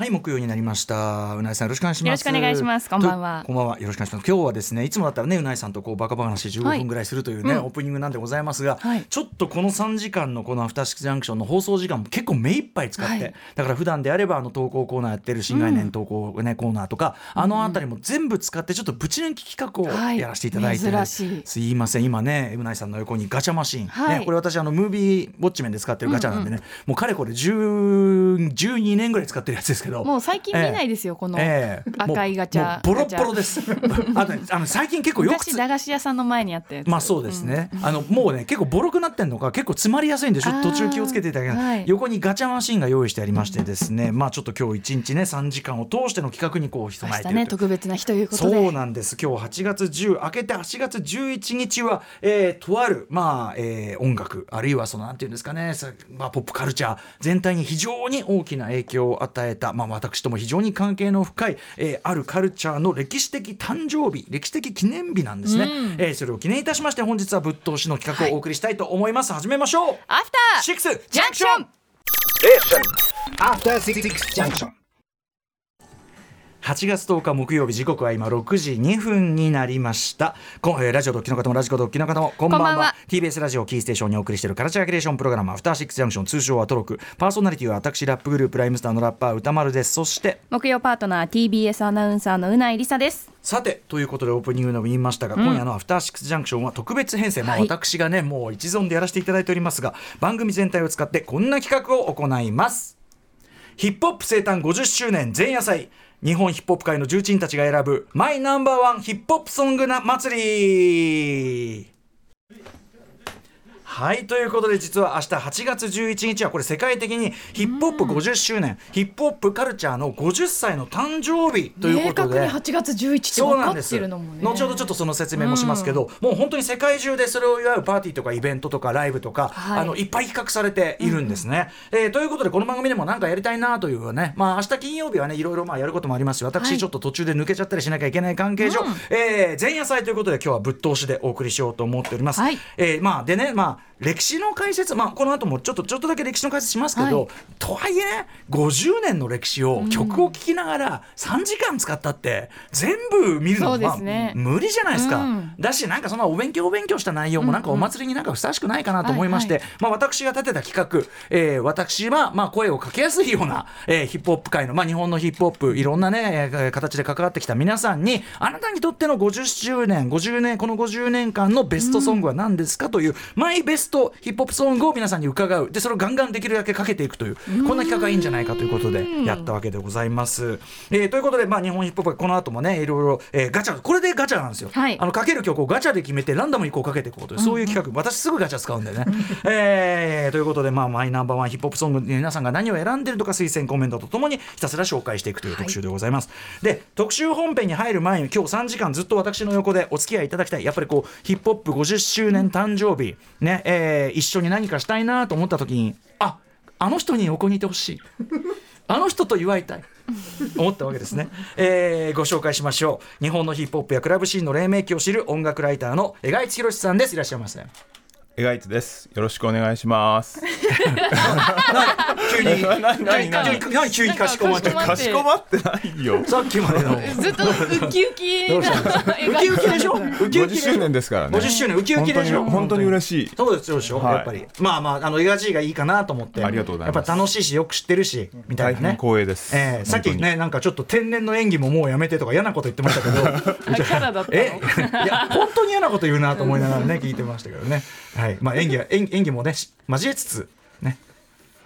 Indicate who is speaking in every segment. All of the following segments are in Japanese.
Speaker 1: はい木曜になりました。うなえさんよろしくお願いします。
Speaker 2: よろしくお願いします。こんばんは。
Speaker 1: こんばんは。よろしくお願いします。今日はですねいつもだったらねうなえさんとこうバカバカ話15分ぐらいするというね、
Speaker 2: はい。うん
Speaker 1: オープニングなんでございますが、
Speaker 2: はい。
Speaker 1: ちょっとこの3時間のこのアフターシックスジャンクションの放送時間も結構目いっぱい使って、
Speaker 2: はい。
Speaker 1: だから普段であればあの投稿コーナーやってる新概念投稿、ねコーナーとかあのあたりも全部使ってちょっとぶち抜き企画を
Speaker 2: はい。
Speaker 1: やらせていただいてる、
Speaker 2: 珍しい。
Speaker 1: すいません。今ねうなえさんの横にガチャマシン、
Speaker 2: はい。
Speaker 1: ね、これ私あのムービーウォッチメンで使ってるガチャなんでね、もうかれこれ10 12年ぐらい使ってるやつですけど
Speaker 2: もう最近見ないですよ、この
Speaker 1: ええ。
Speaker 2: 赤いガチャ。
Speaker 1: ボロッボロです。あとねあの最近結構よく
Speaker 2: 駄菓子屋さんの前にあったやつ。
Speaker 1: まあそうですね、あのもうね結構ボロくなってんのか結構詰まりやすいんでちょっと途中気をつけていただけない、
Speaker 2: はい。
Speaker 1: 横にガチャマシンが用意してありましてですね、まあちょっと今日一日ね3時間を通しての企画にこう備えて
Speaker 2: 特別な日ということで。
Speaker 1: そうなんです。今日8月10明けて8月11日は、えーとある、まあえー音楽あるいはそのなんていうんですかね、さまあ、ポップカルチャー全体に非常に大きな影響を与えた、まあ、私とも非常に関係の深い、えーあるカルチャーの歴史的誕生日歴史的記念日なんですね、
Speaker 2: うん。
Speaker 1: えーそれを記念いたしまして本日はぶっ通しの企画をお送りしたいと思います、始めましょう。
Speaker 2: アフター
Speaker 1: シックス
Speaker 2: ジャンクション
Speaker 3: After Six Junction.
Speaker 1: 8月10日木曜日時刻は今6時2分になりました。こえーラジオドッキの方もラジコドッキの方もこんばんは。
Speaker 2: こんばんは。
Speaker 1: TBS ラジオキーステーションにお送りしているカルチャーキュレーションプログラムアフターシックスジャンクション通称はトロク。パーソナリティは私ラップグループライムスターのラッパー歌丸です。そして
Speaker 2: 木曜パートナー TBS アナウンサーのうないりさです。
Speaker 1: さてということでオープニングでも言いましたが、今夜の「アフターシックスジャンクション」は特別編成、まあ、
Speaker 2: はい
Speaker 1: 私がねもう一存でやらせていただいておりますが番組全体を使ってこんな企画を行います。ヒップホップ生誕50周年前夜祭日本ヒップホップ界の重鎮たちが選ぶマイナンバーワンヒップホップソングな祭り。はいということで実は明日8月11日はこれ世界的にヒップホップ50周年、ヒップホップカルチャーの50歳の誕生日という
Speaker 2: 明
Speaker 1: ことで。
Speaker 2: 確に8月11って分かってるのもね。
Speaker 1: 後ほどちょっとその説明もしますけど、もう本当に世界中でそれを祝うパーティーとかイベントとかライブとか、
Speaker 2: はい。
Speaker 1: あのいっぱい企画されているんですね。えーということでこの番組でも何かやりたいなというねまあ明日金曜日はねいろいろまあやることもありますし私
Speaker 2: はい。
Speaker 1: ちょっと途中で抜けちゃったりしなきゃいけない関係上、
Speaker 2: うん。
Speaker 1: えー前夜祭ということで今日はぶっ通しでお送りしようと思っております。
Speaker 2: はい。
Speaker 1: えーまあでねまあ歴史の解説まあこの後もちょっとちょっとだけ歴史の解説しますけど、
Speaker 2: はい。
Speaker 1: とはいえね50年の歴史を曲を聴きながら3時間使ったって全部見るの
Speaker 2: そうですね。
Speaker 1: まあ、無理じゃないですか、
Speaker 2: うん。
Speaker 1: だしなんかそのお勉強お勉強した内容もなんかお祭りになんかふさわしくないかなと思いまして、
Speaker 2: はい
Speaker 1: まあ、私が立てた企画、えー私はまあ声をかけやすいような、えーヒップホップ界の、まあ、日本のヒップホップいろんなね、えー形で関わってきた皆さんにあなたにとっての50周年50年この50年間のベストソングは何ですかという、マイベストヒップホップソングを皆さんに伺うでそれをガンガンできるだけかけていくというこんな企画がいいんじゃないかということでやったわけでございます。えーということで、まあ、日本ヒップホップこの後もねいろいろ、えーガチャこれでガチャなんですよ。
Speaker 2: はい
Speaker 1: あのかける曲をガチャで決めてランダムにこうかけていこうというそういう企画、私すぐガチャ使うんでね。えーということで、まあ、マイナンバーワンヒップホップソング皆さんが何を選んでるとか推薦コメントとともにひたすら紹介していくという特集でございます。で特集本編に入る前に今日3時間ずっと私の横でお付き合いいただきたいやっぱりこうヒップホップ50周年誕生日、ねえー一緒に何かしたいなと思った時にああの人に横にいてほしい。あの人と祝いたい。思ったわけですね、えーご紹介しましょう日本のヒップホップやクラブシーンの黎明期を知る音楽ライターの江賀一博さんですいらっしゃいませ
Speaker 4: エガイツです。よろしくお願いします。
Speaker 1: 急に急に何急にかしこまっちゃっ
Speaker 2: なん
Speaker 4: かしこまってないよ。
Speaker 1: さっきまでの。
Speaker 2: ずっとウキウキ。
Speaker 1: ウキウキでしょ？ウキウキ
Speaker 4: 50
Speaker 1: でしょ
Speaker 4: 周年ですからね。
Speaker 1: 50周年。ウキウキでしょ？
Speaker 4: 本当に本当に嬉しい。
Speaker 1: そうですそうでしょ、
Speaker 4: はい。
Speaker 1: やっぱり。まあまああのエガジーがいいかなと思って。
Speaker 4: ありがとうございます。
Speaker 1: やっぱ楽しいしよく知ってるしみたいなね。
Speaker 4: 光栄です。
Speaker 1: えーさっきねなんかちょっと天然の演技ももうやめてとか嫌なこと言ってましたけど。
Speaker 2: キャラだったの？
Speaker 1: え？いや本当に嫌なこと言うなと思いながらね聞いてましたけどねはい。まあ演技は 演演技もねし交えつつね。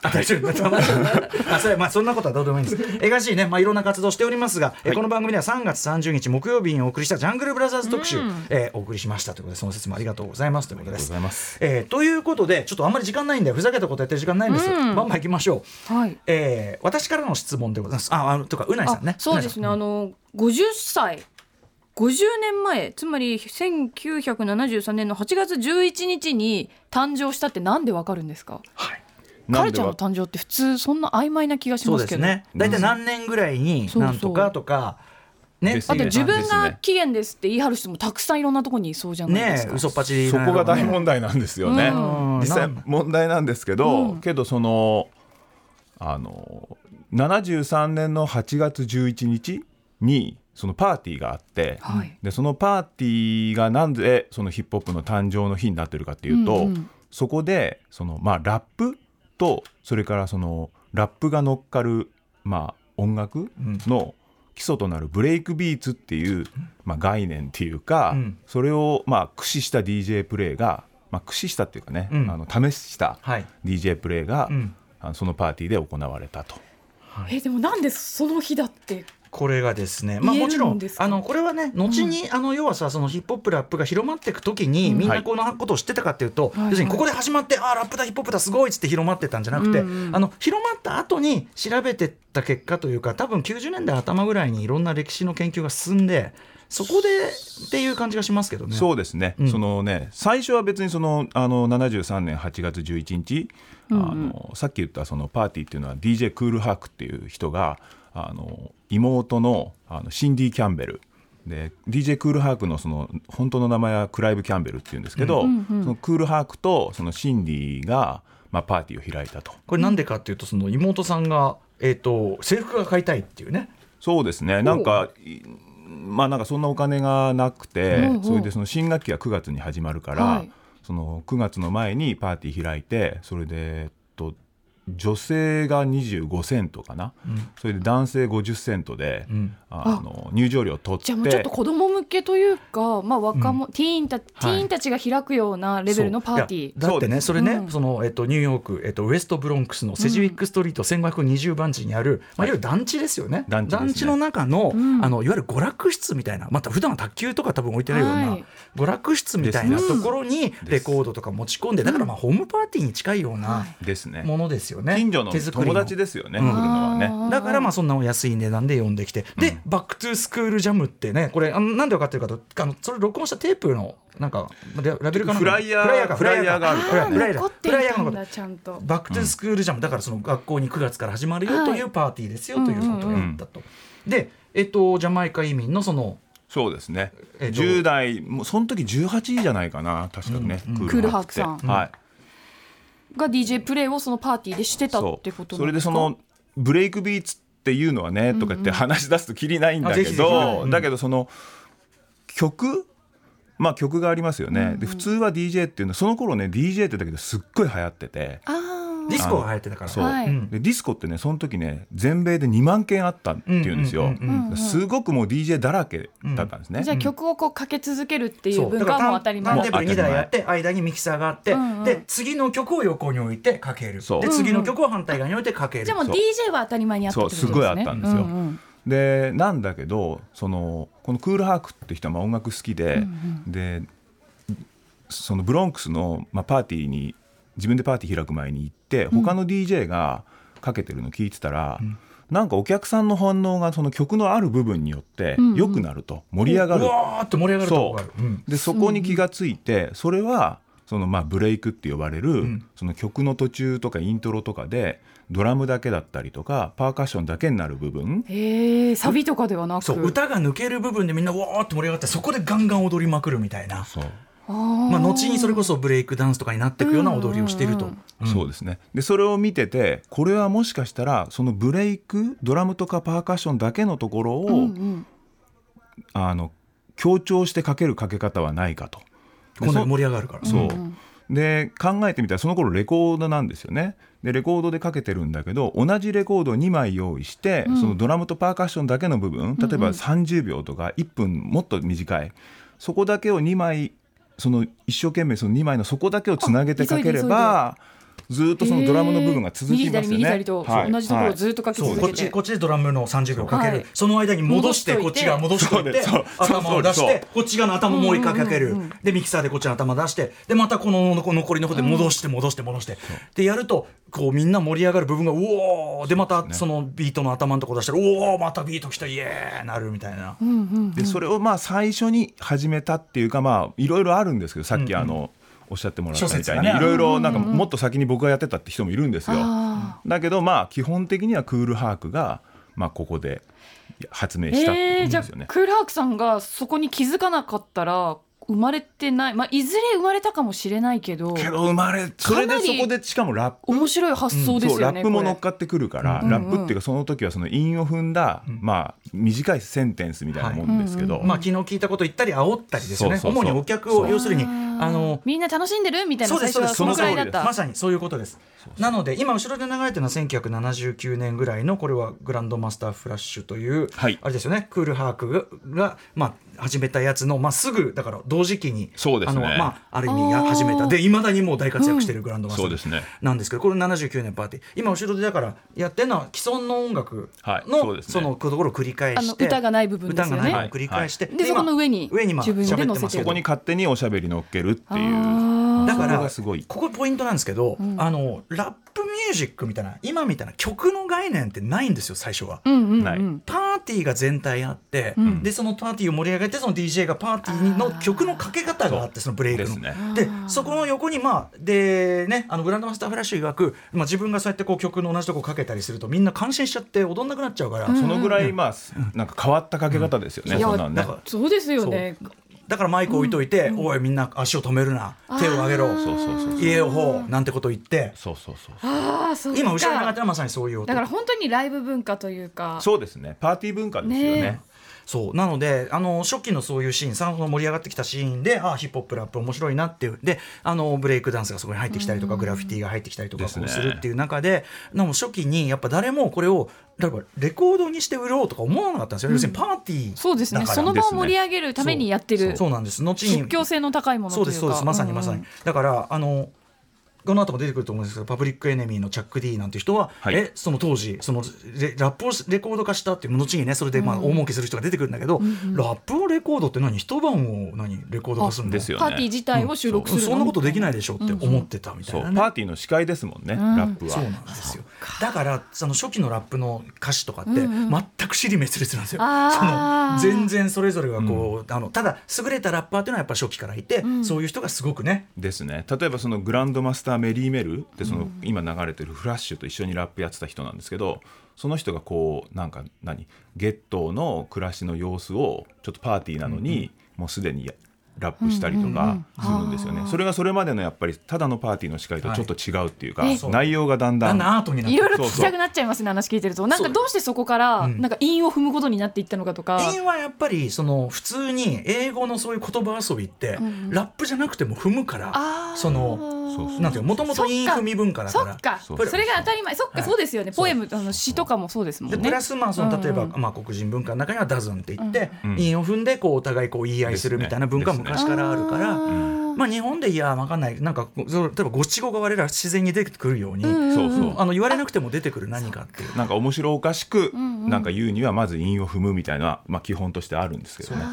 Speaker 1: あ大丈夫。あそれまあそんなことはどうでもいいんです。映画しいねまあいろんな活動しておりますが、えこの番組では3月30日木曜日にお送りしたジャングルブラザーズ特集、えーお送りしましたということでその説もありがとうございますということです。
Speaker 4: ありがとうございます。
Speaker 1: えーということでちょっとあんまり時間ないんでふざけたことやってる時間ないんです。よ、バンバン行きましょう。
Speaker 2: はい。
Speaker 1: えー私からの質問でございます。あ、あのとかうないさんね。
Speaker 2: そうですね、あの50歳50年前つまり1973年の8月11日に誕生したってなんでわかるんですか？
Speaker 1: はい。
Speaker 2: カルチャーの誕生って普通そんな曖昧な気がしますけど。
Speaker 1: ですね。大体何年ぐらいになんとかとかね。
Speaker 2: あと自分が期限ですって言い張る人もたくさんいろんなところにいそうじゃないですか。
Speaker 1: ね嘘っぱち
Speaker 4: そこが大
Speaker 1: 題
Speaker 4: 問題なんですよね。
Speaker 1: うん。
Speaker 4: 実際問題なんですけど、
Speaker 2: うん。
Speaker 4: けどそのあの73年の8月11日にそのパーティーがあって、
Speaker 2: はい。
Speaker 4: でそのパーティーがなんでそのヒップホップの誕生の日になってるかっていうと、
Speaker 2: うんうん。
Speaker 4: そこでその、まあ、ラップとそれからそのラップが乗っかる、まあ、音楽の基礎となるブレイクビーツっていう、まあ、概念っていうか、
Speaker 1: うん。
Speaker 4: それを、まあ、駆使した DJ プレイが、まあ、駆使したっていうかね、
Speaker 1: うん。
Speaker 4: あの試した
Speaker 1: はい。
Speaker 4: DJ プレイが、
Speaker 1: うん。
Speaker 4: あのそのパーティーで行われたと。
Speaker 2: えでもなんでその日だって
Speaker 1: これがですね、まあ、もちろんあのこれはね後に、あの要はさそのヒップホップラップが広まっていく時に、
Speaker 2: うん。
Speaker 1: みんなこのことを知ってたかっていうと、
Speaker 2: はい。
Speaker 1: 要するにここで始まって、ああラップだヒップホップだすごいっつって広まってったんじゃなくて、
Speaker 2: うんうん。
Speaker 1: あの広まった後に調べてった結果というか多分90年代頭ぐらいにいろんな歴史の研究が進んでそこでっていう感じがしますけどね。
Speaker 4: そうですね、
Speaker 1: うん。
Speaker 4: そのね最初は別にそのあの73年8月11日、あのさっき言ったそのパーティーっていうのは DJ クールハークっていう人があの妹のあのシンディ・キャンベル。で DJ クールハークのその本当の名前はクライブ・キャンベルっていうんですけど、
Speaker 2: うんうん
Speaker 4: そのクールハークとそのシンディが、まあ、パーティーを開いたと。
Speaker 1: これなんでかっていうとその妹さんが、えー、と制服が買いたいっていうね。
Speaker 4: そうですね。なんかいまあなんかそんなお金がなくて、
Speaker 2: うんうん。
Speaker 4: それでその新学期が9月に始まるから、
Speaker 2: はい。
Speaker 4: その9月の前にパーティー開いてそれで、えっと、女性が25セントかな、それで男性50セントで、
Speaker 1: うん
Speaker 4: あの入場料取って。
Speaker 2: じゃあもうちょっと子供向けというか、まあ、若者、ティーンたティーンたちが開くようなレベルのパーティー。
Speaker 1: だってねそれね、
Speaker 2: うん。
Speaker 1: そのえっとニューヨークえっとウエストブロンクスのセジウィックストリート1520番地にある、まあい。わゆる団地ですよね。
Speaker 4: 団地ですね。
Speaker 1: の中の、
Speaker 2: ん。
Speaker 1: あのいわゆる娯楽室みたいな、また普段は卓球とか多分置いてないような、
Speaker 2: はい。
Speaker 1: 娯楽室みたいなところにレコードとか持ち込んで、だからまあホームパーティーに近いような
Speaker 4: ですね。
Speaker 1: ものですよね。
Speaker 4: 近所の
Speaker 1: 手作り
Speaker 4: 友達ですよね、
Speaker 1: うん。
Speaker 4: 来るのはね。
Speaker 1: だからまあそんなお安い値段で呼んできて、で、 Back to School Jam ってね、これ、あのなんで分かってるかと、あのそれ録音したテープの、なんか、ララベルかな
Speaker 4: フライヤー
Speaker 1: か
Speaker 4: フライヤーがある
Speaker 1: フライヤーフライヤー
Speaker 2: 残って
Speaker 1: フライヤーのこと。バックトゥース School Jam、だからその学校に9月から始まるよというパーティーですよということをやったと。で、えっと、ジャマイカ移民のその、
Speaker 4: そうですね、
Speaker 1: えっと
Speaker 4: 10代もうその時18じゃないかな確かね、
Speaker 1: うんうん。
Speaker 2: クールハークさん。
Speaker 4: はい。
Speaker 2: が DJ プレイをそのパーティーでしてたってこと
Speaker 4: それ
Speaker 2: なんでか？
Speaker 4: ですそのブレイクビーツっていうのはね、とかって話し出すときりないんだけど、
Speaker 1: うん。
Speaker 4: だけどその曲？まあ曲がありますよね、で普通は DJ っていうのはその頃ね DJ ってだけですっごい流行ってて。
Speaker 2: あー
Speaker 1: ディスコが流行ってたから。
Speaker 4: そう、でディスコってねその時ね全米で2万件あったっていうんですよ、
Speaker 1: うんうんうん
Speaker 2: うん。
Speaker 4: すごくもう DJ だらけだったんですね、
Speaker 2: じゃあ曲をこうかけ続けるっていう文化はもう当たり前。
Speaker 1: ターンテーブル2台やって間にミキサーがあって、
Speaker 2: うんうん
Speaker 1: で次の曲を横に置いてかける。
Speaker 4: そう。
Speaker 1: で次の曲を反対側に置いてかける、
Speaker 2: じゃあもう DJ は当たり前にあったってことですね。
Speaker 4: そうすごいあったんですよ。
Speaker 2: うんうん。
Speaker 4: でなんだけどそのこのクールハークって人はまあ音楽好きで、でそのブロンクスの、まあ、パーティーに自分でパーティー開く前に行って他の DJ がかけてるの聞いてたら、なんかお客さんの反応がその曲のある部分によって
Speaker 2: うんうん。
Speaker 4: 良くなると盛り上がる、
Speaker 1: うわーって盛り上がるとこがある、うん。
Speaker 4: でそこに気がついてそれはそのまあブレイクって呼ばれる、
Speaker 1: ん。
Speaker 4: その曲の途中とかイントロとかでドラムだけだったりとかパーカッションだけになる部分。
Speaker 2: へえサビとかではなく。
Speaker 1: そう歌が抜ける部分でみんなわーって盛り上がってそこでガンガン踊りまくるみたいな、
Speaker 4: そう
Speaker 1: まあ、後にそれこそブレイクダンスとかになっていくような踊りをしていると、
Speaker 2: うん。
Speaker 1: うん
Speaker 4: そうですね。でそれを見ててこれはもしかしたらそのブレイクドラムとかパーカッションだけのところを、
Speaker 2: うんうん。
Speaker 4: あの強調してかけるかけ方はないかと。で
Speaker 1: 今度
Speaker 4: そ
Speaker 1: 盛り上がるから。
Speaker 4: そう、
Speaker 2: ん
Speaker 4: で考えてみたらその頃レコードなんですよね。でレコードでかけてるんだけど同じレコードを2枚用意して、そのドラムとパーカッションだけの部分例えば30秒とか1分もっと短い。そこだけを2枚その一生懸命その2枚の底だけをつなげてかければずっとそのドラムの部分が続きますよね。
Speaker 2: 右左右左と、
Speaker 4: はい。
Speaker 2: 同じところを
Speaker 4: はい
Speaker 2: ずっとかけ
Speaker 1: そうこっ
Speaker 2: 続けて、
Speaker 1: ちこっちでドラムの30秒かける、
Speaker 2: はい。
Speaker 1: その間に戻してこっちが戻しといて頭を出してこっち側の頭もう一回かける、
Speaker 2: うんうんうん
Speaker 1: でミキサーでこっちの頭出してでまたこの残残りの方で戻して戻して戻して、でやるとこうみんな盛り上がる部分がうおーでまたそのビートの頭のとこ出したら、おおまたビート来たイエーイなるみたいな。
Speaker 2: うんうん
Speaker 4: でそれをまあ最初に始めたっていうかまあいろいろあるんですけどさっきあの、おっしゃってもらったみたいにいろいろなんかもっと先に僕がやってたって人もいるんですよ。
Speaker 2: あ
Speaker 4: だけどまあ基本的にはクールハークがまあここで発明したってことですよね。
Speaker 2: クールハークさんがそこに気づかなかったら生まれてない、まあ、いずれ生まれたかもしれないけど
Speaker 4: けど生まれそれでそこでしかもラップ
Speaker 2: 面白い発想です
Speaker 4: そう
Speaker 2: よね、
Speaker 4: ラップも乗っ
Speaker 2: こ
Speaker 4: かってくるから、
Speaker 2: うん
Speaker 4: ラップっていうかその時はその韻を踏んだ、まあ短いセンテンスみたいなもんですけど、
Speaker 1: まあ昨日聞いてこと言ったり煽ったりですよね。
Speaker 4: そうそうそう。
Speaker 1: 主にお客を要するに
Speaker 2: れ
Speaker 1: あの
Speaker 2: みんな楽しんでる？みたいな
Speaker 1: そうです
Speaker 2: 最初はそのくらいだった。
Speaker 1: まさにそういうことです。なので今後ろで流れてるのは1979年ぐらいのこれはグランドマスターフラッシュという、
Speaker 4: はい。
Speaker 1: あれですよね。クールハークがが、まあ、始めたやつの、まあ、すぐだから同時期に
Speaker 4: そうですね。
Speaker 1: あの、まあ、ある意味始めた。でいまだにもう大活躍してるグランドマスター、
Speaker 4: そうですね。
Speaker 1: なんですけどこれ79年パーティー。今後ろでだからやってるのは既存の音楽
Speaker 4: はい
Speaker 1: の、
Speaker 4: そ
Speaker 1: のところを繰り返
Speaker 2: あ
Speaker 1: して
Speaker 2: の歌がない部分ですよね。
Speaker 1: 歌がない部分を繰り返して、
Speaker 2: でそこの上に
Speaker 1: 上にまあ
Speaker 2: 自分で乗せて
Speaker 4: そこに勝手におしゃべり乗っけるっていう。
Speaker 1: だから
Speaker 4: そこがすごい。
Speaker 1: ここポイントなんですけど、あのラップミュージックみたいな今みたいな曲の概念ってないんですよ最初は。
Speaker 2: うんうんうん。
Speaker 4: ない。
Speaker 1: パーティーが全体あって、
Speaker 2: ん。
Speaker 1: でそのパーティーを盛り上げてその DJ がパーティーの曲のかけ方があってそのブレイクの。
Speaker 4: ですね。
Speaker 1: でそこの横にまあでねあのグランドマスターフラッシュ曰く、まあ、自分がそうやってこう曲の同じとこかけたりするとみんな感心しちゃって踊んなくなっちゃうから、
Speaker 4: そのぐらいまあなんか変わったかけ方ですよね、
Speaker 2: いや
Speaker 4: そんなんね
Speaker 1: だか。ら
Speaker 2: そうですよね
Speaker 1: だからマイク置いといて「おいみんな足を止めるな手を上げろ家をほう」なんてこと言って。
Speaker 4: そうそうそう
Speaker 2: ああそうか。
Speaker 1: 今後ろに流れてるのはまさにそういう音。
Speaker 2: だから本当にライブ文化というか。
Speaker 4: そうですね。パーティー文化ですよね。
Speaker 2: ね
Speaker 1: そう。なのであの初期のそういうシーンその盛り上がってきたシーンでああヒップホップラップ面白いなっていう。であのブレイクダンスがそこに入ってきたりとか、グラフィティが入ってきたりとか
Speaker 4: です
Speaker 1: るっていう中でなも初期にやっぱ誰もこれを例えばレコードにして売ろうとか思わなかったんですよ、要するにパーティー
Speaker 2: そうですね。
Speaker 1: だから。
Speaker 2: その場を盛り上げるためにやってる。
Speaker 1: そう。なんです。後に
Speaker 2: 即興性の高いものというか。
Speaker 1: そうですそうです。まさにまさに、
Speaker 2: うんうん。
Speaker 1: だからあのこの後も出てくると思うんですけどパブリックエネミーのチャック・ディなんて人は、
Speaker 4: はい。
Speaker 1: えその当時そのレラップをレコード化したっていう後にねそれでまあ大儲けする人が出てくるんだけど、ラップをレコードって何？一晩を何レコード化するの？
Speaker 4: ですよね。
Speaker 2: パーティー自体を収録するの？
Speaker 1: そんなことできないでしょって思ってたみた
Speaker 4: そ
Speaker 1: いうなね、
Speaker 4: パーティーの司会ですもんね、ラップは。
Speaker 1: そうなんですよ。だからその初期のラップの歌詞とかって全く尻滅裂なんですよ、その全然それぞれがこう、あのただ優れたラッパーっていうのはやっぱ初期からいて、そういう人がすごくね。
Speaker 4: ですね。例えばそのグランドマスターメリーメルってその今流れてるフラッシュと一緒にラップやってた人なんですけどその人がこうなんか何？ゲットーの暮らしの様子をちょっとパーティーなのにもうすでにラップしたりとかするんですよね。それがそれまでのやっぱりただのパーティーの司会とちょっと違うっていうか、
Speaker 2: はい
Speaker 4: 内容がだんだん
Speaker 2: いろいろ聞きたくなっちゃいますね話聞いてると。なんかどうしてそこからなんか韻を踏むことになっていったのかとか。
Speaker 1: 韻はやっぱりその普通に英語のそういう言葉遊びって、ラップじゃなくても踏むからそのなんていうもともと韻踏み文化だから。
Speaker 2: そっか。
Speaker 4: そ
Speaker 2: そうれが当たり前。そっかそうですよね。ポエムあの詩とかもそうですもんね。
Speaker 1: でプラスまあその例えば、
Speaker 2: うん
Speaker 1: まあ、黒人文化の中には「ダズン」って言って、
Speaker 4: うん。
Speaker 1: 韻を踏んでこうお互いこう言い合いするみたいな文化は昔からあるから。
Speaker 2: あ
Speaker 1: まあ、日本でいや分かんない。なんか例えば五七五が我ら自然に出てくるように、
Speaker 4: そうそう。
Speaker 1: あの言われなくても出てくる何かっていう。
Speaker 4: なんか面白おかしく
Speaker 2: んうん。
Speaker 4: なんか言うにはまず韻を踏むみたいな、まあ、基本としてあるんですけどね。だ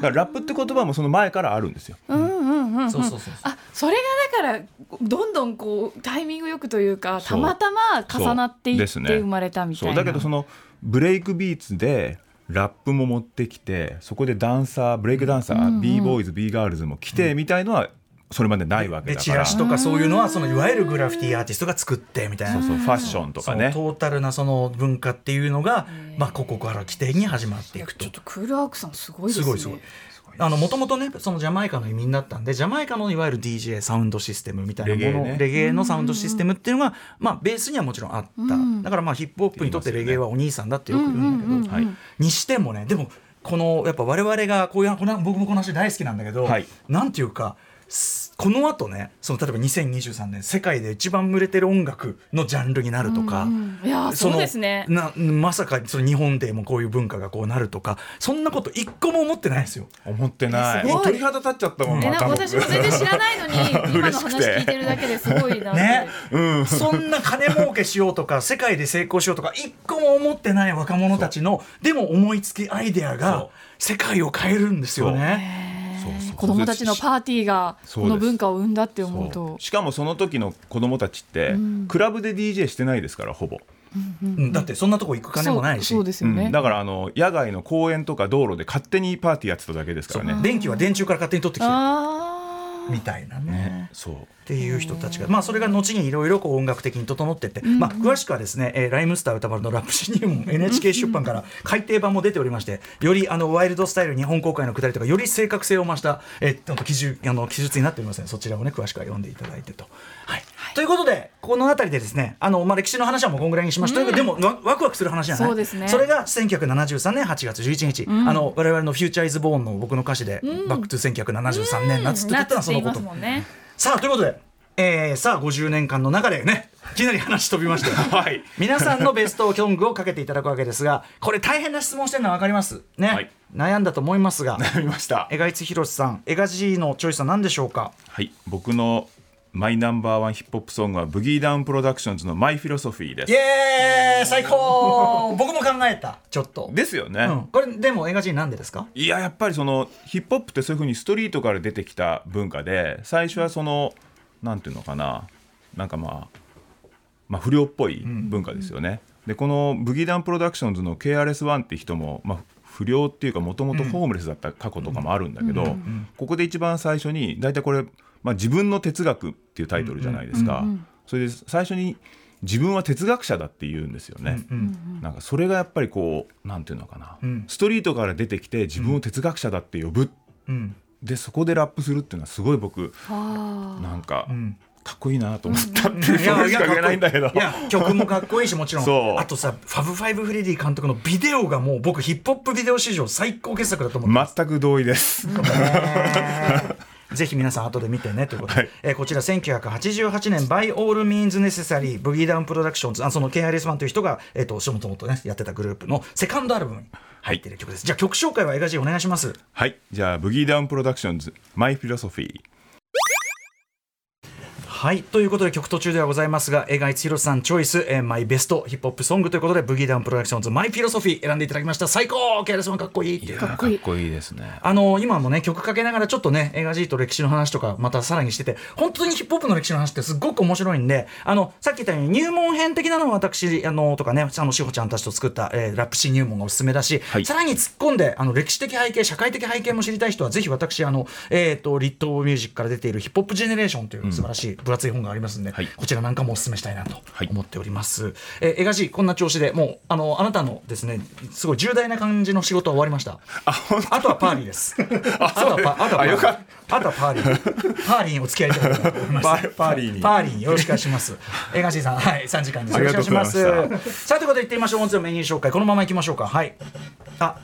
Speaker 4: からラップって言葉もその前からあるんですよ。
Speaker 2: ーうんうんうん。
Speaker 1: そうそうそうそう。
Speaker 2: あそれがだからどんどんこうタイミングよくというかたまたま重なっていって
Speaker 4: そうですね
Speaker 2: 生まれたみた
Speaker 4: そ
Speaker 2: いう。な
Speaker 4: だけどそのブレイクビーツでラップも持ってきてそこでダンサーブレイクダンサー、b ボーイズ b ガールズも来てみたいのはそれまでないわけ
Speaker 1: で
Speaker 4: だから。
Speaker 1: チラシとかそういうのはそのいわゆるグラフィティアーティストが作ってみたいな。
Speaker 4: そうそうファッションとかね。
Speaker 1: トータルなその文化っていうのが、まあ、ここから起点に始まっていくと。
Speaker 2: ちょっとクールアークさんすごいですね。
Speaker 1: すごいすごい。あのもともとねそのジャマイカの移民だったんでジャマイカのいわゆる DJ サウンドシステムみたいなもの
Speaker 4: レゲエね。
Speaker 1: レゲエのサウンドシステムっていうのが、まあ、ベースにはもちろんあった、
Speaker 2: ん
Speaker 1: だからまあヒップホップにとってレゲエはお兄さんだってよく言うんだけど、にしてもねでもこのやっぱ我々がこういうこの僕もこの話大好きなんだけど、
Speaker 4: はい。
Speaker 1: なんていうかすこの後ねその例えば2023年世界で一番売れてる音楽のジャンルになるとか、
Speaker 2: うんいやー
Speaker 1: そ
Speaker 2: うですね。
Speaker 1: なまさかその日本でもこういう文化がこうなるとかそんなこと一個も思ってないですよ。
Speaker 4: 思ってない。鳥肌立っちゃったもん
Speaker 2: えなんか私も全然知らないのに 今の話
Speaker 4: て
Speaker 2: 聞いてるだけですごいな
Speaker 1: ね、
Speaker 4: うん。
Speaker 1: そんな金儲けしようとか 世界で成功しようとか一個も思ってない若者たちのでも思いつきアイデアが世界を変えるんですよね。
Speaker 2: 子供たちのパーティーがこの文化を生んだって思う
Speaker 4: そ
Speaker 2: と
Speaker 4: う。しかもその時の子供たちって、クラブで DJ してないですからほぼ、
Speaker 1: うんだってそんなとこ行く金もないし。
Speaker 2: そうそうですよね、
Speaker 4: うん。だからあの野外の公園とか道路で勝手にパーティーやってただけですからね。
Speaker 1: 電気は電柱から勝手に取ってきて
Speaker 2: あ
Speaker 1: みたいなね。
Speaker 4: ね。そう
Speaker 1: っていう人たちが、まあ、それが後にいろいろこう音楽的に整ってって、まあ、詳しくはですね、えーライムスター歌丸のラップシ入門 NHK 出版から改訂版も出ておりましてよりあのワイルドスタイル日本公開のくだりとかより正確性を増した、えー、記述あの記述になっておりますのでそちらをね詳しくは読んでいただいてと。はい。ということでこの辺りでですねあの、まあ、歴史の話はもうこんぐらいにしましたけど、でもわワクワクする話じゃない？
Speaker 5: そうですね。
Speaker 1: それが1973年8月11日、あの我々の「 Future Is Born の僕の歌詞で「 Back to 1973年夏」って言ったのはそのこと。
Speaker 5: もんね
Speaker 1: さあということで、えー、さあ50年間の中でねいきなり話飛びまして、
Speaker 4: はい。
Speaker 1: 皆さんのベストソングをかけていただくわけですがこれ大変な質問してるのは分かります？ね、
Speaker 4: はい。
Speaker 1: 悩んだと思いますが。
Speaker 4: 悩みました。
Speaker 1: 荏開津広さんエガ G のチョイスは何でしょうか？
Speaker 4: はい。僕のMy Number One Hip Hop Song はブギーダウンプロダクションズの My Philosophy で
Speaker 1: イ
Speaker 4: す。
Speaker 1: エーイ最高。僕も考えた。ちょっと。
Speaker 4: ですよね、
Speaker 1: うん、これでも江賀 G なんでですか？
Speaker 4: いややっぱりそのヒップホップってそういうふうにストリートから出てきた文化で最初はそのなんていうのかな。なんかまあまあ不良っぽい文化ですよね、でこのブギーダウンプロダクションズの KRS-One って人も、まあ、不良っていうかもともとホームレスだった過去とかもあるんだけど、ここで一番最初に大体これ、まあ、自分の哲学っていうタイトルじゃないですか、それで最初に自分は哲学者だって言うんですよね、なんかそれがやっぱりこうなんていうのかな、
Speaker 1: ん。
Speaker 4: ストリートから出てきて自分を哲学者だって呼ぶ、
Speaker 1: うん。
Speaker 4: でそこでラップするっていうのはすごい僕
Speaker 5: あ。
Speaker 4: なんか、
Speaker 1: ん。
Speaker 4: かっこいいなと思ったっていうそれしか言えないんだけど。
Speaker 1: いや曲もかっこいいしもちろん。あとさファブファイブフレディ監督のビデオがもう僕ヒップホップビデオ史上最高傑作だと思って
Speaker 4: 全く同意です、
Speaker 1: ぜひ皆さん後で見てねということで、
Speaker 4: はい。
Speaker 1: えーこちら1988年「By All Means Necessary ブギーダウンプロダクションズ」あその KRS-One という人が、えー、ともともとねやってたグループのセカンドアルバムに入っている曲です、じゃあ曲紹介はエガ G お願いします。
Speaker 4: はい。じゃあブギーダウンプロダクションズ My Philosophy
Speaker 1: はい。ということで曲途中ではございますが荏開津広さんチョイス、えー My Best Hip Hop Song ということでブギーダウンプロダクションズ My Philosophy 選んでいただきました。最高! KRS-1 かっこいいっていう。
Speaker 5: かっこいい
Speaker 4: かっこいいですね。
Speaker 1: あの今もね曲かけながらちょっとね映画 G と歴史の話とかまたさらにしてて本当にヒップホップの歴史の話ってすっごく面白いんであのさっき言ったように入門編的なのは私あのとかねあの志保ちゃんたちと作った、えーラップ新入門がおすすめだし、
Speaker 4: はい。
Speaker 1: さらに突っ込んであの歴史的背景社会的背景も知りたい人はぜひ私あの、えー、とリットミュージックから出ているヒップホップジェネレーションという素晴らしい分厚い本がありますんで、
Speaker 4: はい
Speaker 1: こちらなんかもおすすめしたいなと
Speaker 4: はい
Speaker 1: 思っております。えー、映画 G こんな調子でもうあのあなたのですねすごい重大な感じの仕事は終わりました。
Speaker 4: あ本
Speaker 1: あとはパーリーです。あとはパあとはパーリー
Speaker 4: あよかっ
Speaker 1: あとはパーリー。パーリーにお付き合いいただきたいと思います。
Speaker 4: パーリーに
Speaker 1: パーリーによろしくお願いします。映画 C さん、はい、3時間です。よろしくお願いします。さあ、ということで言ってみましょう。本日のメニュー紹介。このまま行きましょうか。はい。あ、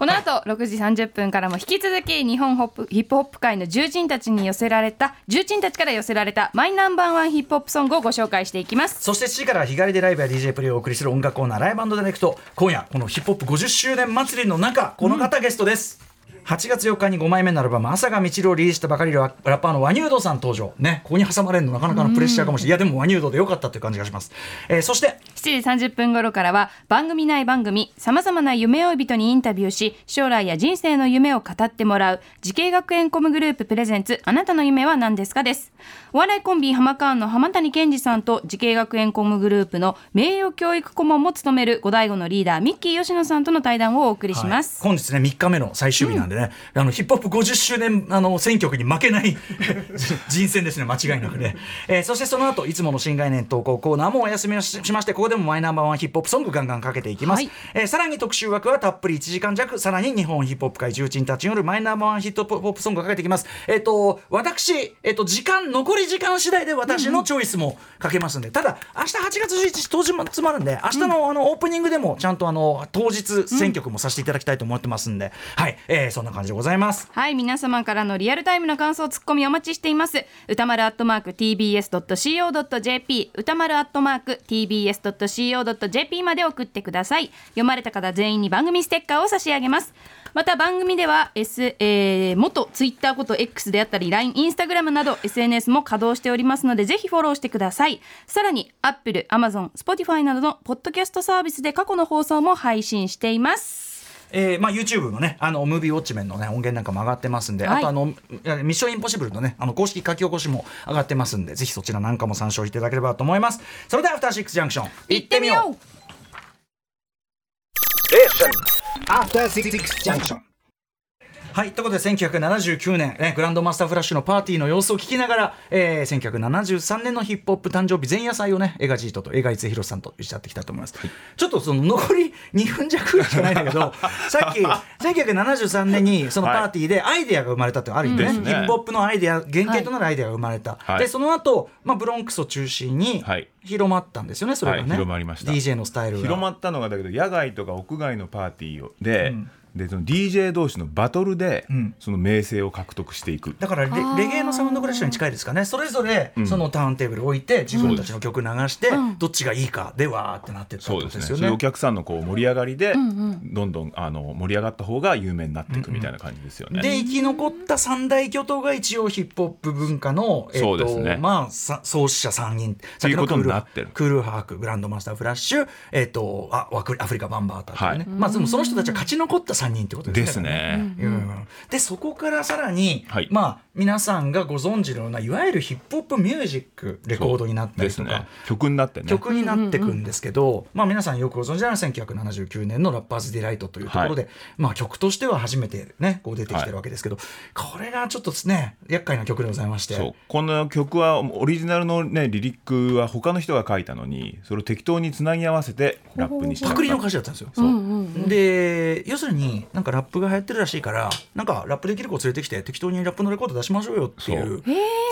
Speaker 5: この後6時30分からも引き続き日本ホップヒップホップ界の重鎮たちに寄せられた重鎮たちから寄せられたマイナンバーワンヒップホップソングをご紹介していきます
Speaker 1: そして7時から日帰りでライブや DJ プレイをお送りする音楽コーナーライブディレクト。今夜、このヒップホップ50周年祭りの中、この方ゲストです。8月4日に5枚目のアルバム「あさがる」をリリースしたばかりのラッパーのワニュードさん登場。ねここに挟まれるのなかなかのプレッシャーかもしれない、いやでもワニュードでよかったという感じがします、えーそして
Speaker 5: 7時30分頃からは番組内番組さまざまな夢追い人にインタビューし将来や人生の夢を語ってもらう慈恵学園コムグループプレゼンツあなたの夢は何ですかです。お笑いコンビハマカーンの浜谷健二さんと慈恵学園コムグループの名誉教育顧問も務める五大悟のリーダーミッキー吉野さんとの対談をお送りします、
Speaker 1: はい。本日ね3日目の最終日なんでね、あのヒップホップ50周年あの選曲に負けない 人選ですね間違いなくね、えーそしてその後いつもの新概念投稿コーナーもお休みをししましてここでも My No.1ヒップホップソングガンガンかけていきます、
Speaker 5: はい。
Speaker 1: えーさらに特集枠はたっぷり1時間弱。さらに日本ヒップホップ界重鎮たちによる My No.1ヒップホップソングがかけていきます。えっ、と私えっ、と時間残り時間次第で私のチョイスもかけますんで、ただ明日8月11日当日も詰まるんで明日のあのオープニングでもちゃんとあの当日選曲もさせていただきたいと思ってますんで、はい、えーそんな感じでございます
Speaker 5: はい、皆様からのリアルタイムの感想、ツッコミお待ちしています。歌丸アットマーク tbs.co.jp、歌丸アットマーク tbs.co.jp まで送ってください。読まれた方全員に番組ステッカーを差し上げます。また番組では、S えー元ツイッターこと X であったり LINE、インスタグラムなど SNS も稼働しておりますのでぜひフォローしてください。さらに Apple、Amazon、Spotify などのポッドキャストサービスで過去の放送も配信しています。
Speaker 1: えーまあ、YouTube のね、あのムービーウォッチメンの、ね、音源なんかも上がってますんで、
Speaker 5: はい
Speaker 1: あとあの、ミッションインポッシブルのね、あの公式書き起こしも上がってますんで、ぜひそちらなんかも参照していただければと思います。それでは、アフターシックスジャンクション、
Speaker 5: 行ってみよう
Speaker 3: After Six Junction.
Speaker 1: ははいということで1979年、ね、グランドマスターフラッシュのパーティーの様子を聞きながら、えー、1973年のヒップホップ誕生日前夜祭をねエガジートとエガイツヒロさんとしちゃってきたと思います、ちょっとその残り2分弱しかないんだけど さっき1973年にそのパーティーでアイデアが生まれたってある意味ね,、ヒップホップのアイデア原型となるアイデアが生まれた、
Speaker 4: はい。
Speaker 1: でその後、まあブロンクスを中心に
Speaker 4: はい。
Speaker 1: 広まったんですよねそれがね、
Speaker 4: はい広まりました。
Speaker 1: DJ のスタイルが。
Speaker 4: 広まったのがだけど野外とか屋外のパーティーをで,、でその DJ 同士のバトルで、
Speaker 1: ん。
Speaker 4: その名声を獲得していく。
Speaker 1: だからレレゲエのサウンドクラッシュに近いですかね。それぞれそのターンテーブル置いて自分たちの曲流してどっちがいいかでわーってなってったって
Speaker 4: そう
Speaker 1: ですよね。
Speaker 4: ですね。そういうお。客さんのこう盛り上がりで、どんどんあの盛り上がった方が有名になっていくみたいな感じですよね。
Speaker 1: で生き残った三大巨頭が一応ヒップホップ文化の、えっと
Speaker 4: そうですね。
Speaker 1: まあ、さ創始者3人。さっきの
Speaker 4: いうこと
Speaker 1: クール
Speaker 4: になってる。
Speaker 1: クール・ハークグランドマスターフラッシュ、えっとあアフリカバンバーターというね、
Speaker 4: はい。
Speaker 1: まあ、でもその人たちは勝ち残った3人ってことですね。
Speaker 4: ですね。
Speaker 1: うんでそこからさらに、
Speaker 4: はい
Speaker 1: まあ、皆さんがご存知のようないわゆるヒップホップミュージックレコードになったりとか、
Speaker 4: ですね。曲になってね。
Speaker 1: 曲になってくんですけど、まあ、皆さんよくご存知なのは1979年の「Rapper's Delight」というところで、まあ、曲としては初めて、ね、こう出てきてるわけですけど、これがちょっとね厄介な曲でございまして
Speaker 4: そうこの曲はオリジナルのねリリックは他の人が書いたのにそれを適当につなぎ合わせてラップにした
Speaker 1: パクリの歌詞だったんですよ。
Speaker 4: そう
Speaker 1: で要するになんかラップが流行ってるらしいからなんかラップできる子連れてきて適当にラップのレコード出しましょうよっていう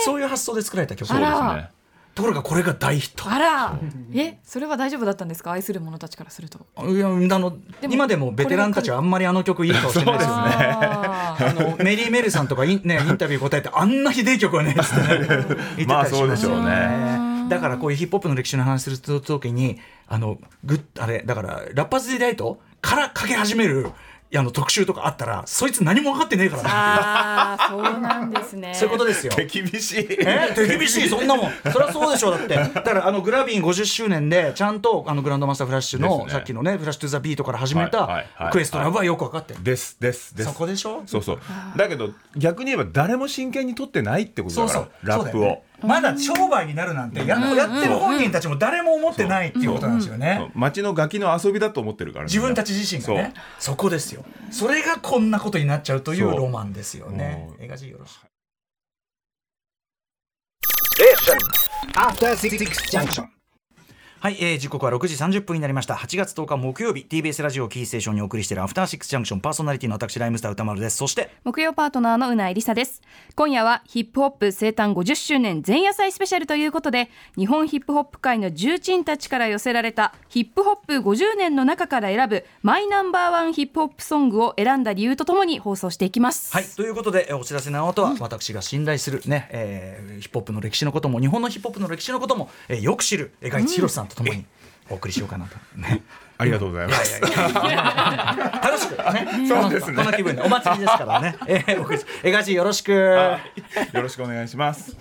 Speaker 1: そう。いう発想で作られた曲。
Speaker 4: そうですね
Speaker 1: ところがこれが大ヒット。
Speaker 2: あら。えそれは大丈夫だったんですか？愛する者たちからすると。
Speaker 1: いやあの今でもベテランたちはあんまりあの曲いい顔してないですよね。
Speaker 2: あ
Speaker 1: のメリー・メルさんとかイン,、ね、インタビュー答えてあんなひでえ曲はねっつってね。言って
Speaker 4: まあ
Speaker 1: たりしますよ
Speaker 4: そうでしょうね。
Speaker 1: だからこういうヒップホップの歴史の話する時にあのグッあれだから Rapper's Delight からかけ始めるあの特集とかあったらそいつ何も分かってねえからね
Speaker 2: あーそうなんですね。
Speaker 1: そういうことですよ。
Speaker 4: 手厳しい。
Speaker 1: え？手厳しい。そんなもん。そりゃそうでしょ。うだって。だからあのグラビーン50周年でちゃんとあのグランドマスターフラッシュの、
Speaker 4: ね。
Speaker 1: さっきのね Flash to the Beat から始め
Speaker 4: はい
Speaker 1: たクエストラブはよく分かってる、
Speaker 4: ですです。です
Speaker 1: そこでしょ？
Speaker 4: そうそう。だけど逆に言えば誰も真剣に取ってないってことだからラップを
Speaker 1: まだ商売になるなんてや,、やってる本人たちも誰も思ってないっていうことなんですよね、
Speaker 4: そう街のガキの遊びだと思ってるから
Speaker 1: 自分たち自身がね。そこですよ。それがこんなことになっちゃうというロマンですよね。
Speaker 4: うん。
Speaker 1: 映画人よろしく。
Speaker 3: After Six Junction.
Speaker 1: はい、えー、時刻は6時30分になりました。8月10日木曜日 TBS ラジオキーステーションにお送りしているアフターシックスジャンクションパーソナリティの私ライムスター歌丸です。そして
Speaker 2: 木曜パートナーのうないりさです。今夜はヒップホップ生誕50周年前夜祭スペシャルということで日本ヒップホップ界の重鎮たちから寄せられたヒップホップ50年の中から選ぶマイナンバーワンヒップホップソングを選んだ理由とともに放送していきます。
Speaker 1: はいということでえーお知らせの後は私が信頼するね、えーヒップホップの歴史のことも日本のヒップホップの歴史のことも、えーよく知る江口博さんとともにお送りしようかなと、ね、
Speaker 4: ありがとうございます。
Speaker 1: 楽しくね。
Speaker 4: そうですね。
Speaker 1: この気分で。お祭りですからね、えー、お送りし江口よろしく。
Speaker 4: よろしくお願いします。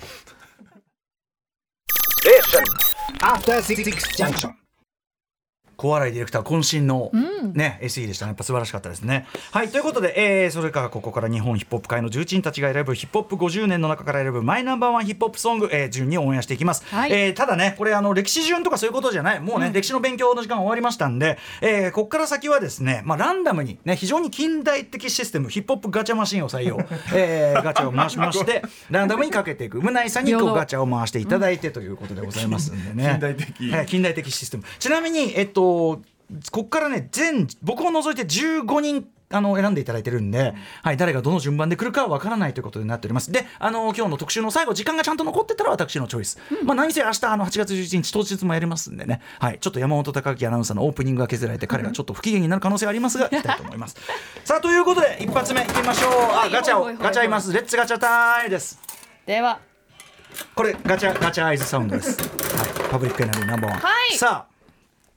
Speaker 3: After Six Junction.
Speaker 1: 小笑いディレクター渾身の、ね SE でしたね。やっぱ素晴らしかったですね。はいということで、えーそれからここから日本ヒップホップ界の重鎮たちが選ぶヒップホップ50年の中から選ぶマイナンバーワンヒップホップソング、えー順にオンエアしていきます、
Speaker 2: はい。
Speaker 1: えーただねこれあの歴史順とかそういうことじゃない。もうね、歴史の勉強の時間終わりましたんで、えーここから先はですね、まあ、ランダムにね非常に近代的システムヒップホップガチャマシンを採用、えー ガチャを回しましてランダムにかけていく胸井さんにこうガチャを回していただいてということでございますんでね。
Speaker 4: 近代的。
Speaker 1: はい近代的システム。ちなみにえっとここからね全僕を除いて15人あの選んでいただいてるんで、はい、誰がどの順番で来るかは分からないということになっております。であの今日の特集の最後時間がちゃんと残ってたら私のチョイス、まあ何せ明日あの8月11日当日もやりますんでね、はい、ちょっと山本貴明アナウンサーのオープニングが削られて彼がちょっと不機嫌になる可能性はありますが いきたいと思います。さあということで一発目いきましょう。あガチャをガチャいます Let's ガチャタイムです。
Speaker 2: では。
Speaker 1: これガチャガチャアイズサウンドです、はい、 Public Enemy No.1、
Speaker 2: はい。
Speaker 1: さあ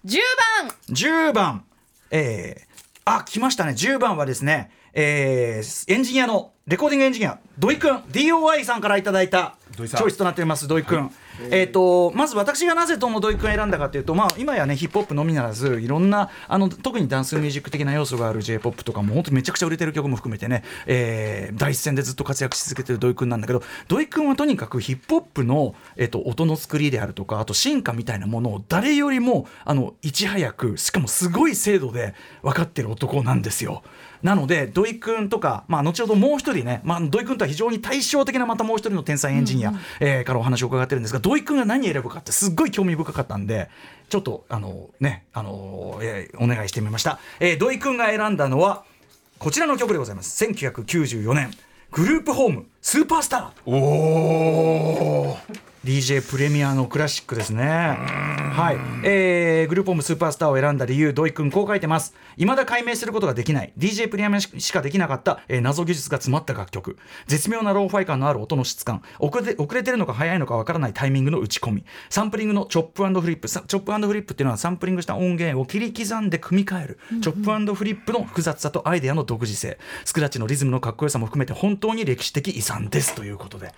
Speaker 2: 10番
Speaker 1: 10番、えー、あ来ましたね。10番はですね、えーエンジニアのレコーディングエンジニア土井くん。DOI さんからいただいたチ
Speaker 4: 土井さん。
Speaker 1: ョイスとなっております土井くん、えー、とまず私がなぜとも土井くんを選んだかというと、まあ、今やねヒップホップのみならずいろんなあの特にダンスミュージック的な要素がある j p o p とかも本当めちゃくちゃ売れてる曲も含めてね、えー第一線でずっと活躍し続けてる土井くんなんだけど土井くんはとにかくヒップホップの、えー、と音の作りであるとかあと進化みたいなものを誰よりもあのいち早くしかもすごい精度で分かってる男なんですよ。なので土井くんとか、まあ、後ほどもう一人ね、まあ、土井くんとは非常に対照的なまたもう一人の天才エンジニア、えーからお話を伺ってるんですが土井くんが何選ぶかってすっごい興味深かったんでちょっとあのねあの、えーお願いしてみました、えー土井くんが選んだのはこちらの曲でございます。1994年グループホーム Superstar。
Speaker 4: おお
Speaker 1: DJ プレミアのクラシックですね。はい、えー、グループホーム Superstar を選んだ理由、土井くんこう書いてます。未だ解明することができない DJ プレミアしかできなかった、えー謎技術が詰まった楽曲。絶妙なローファイ感のある音の質感。遅れて遅れてるのか早いのかわからないタイミングの打ち込み。サンプリングのチョップフリップ。さチョップフリップっていうのはサンプリングした音源を切り刻んで組み替える。チョップフリップの複雑さとアイデアの独自性。スクラッチのリズムのかっこよさも含めて本当に歴史的遺産ですということで。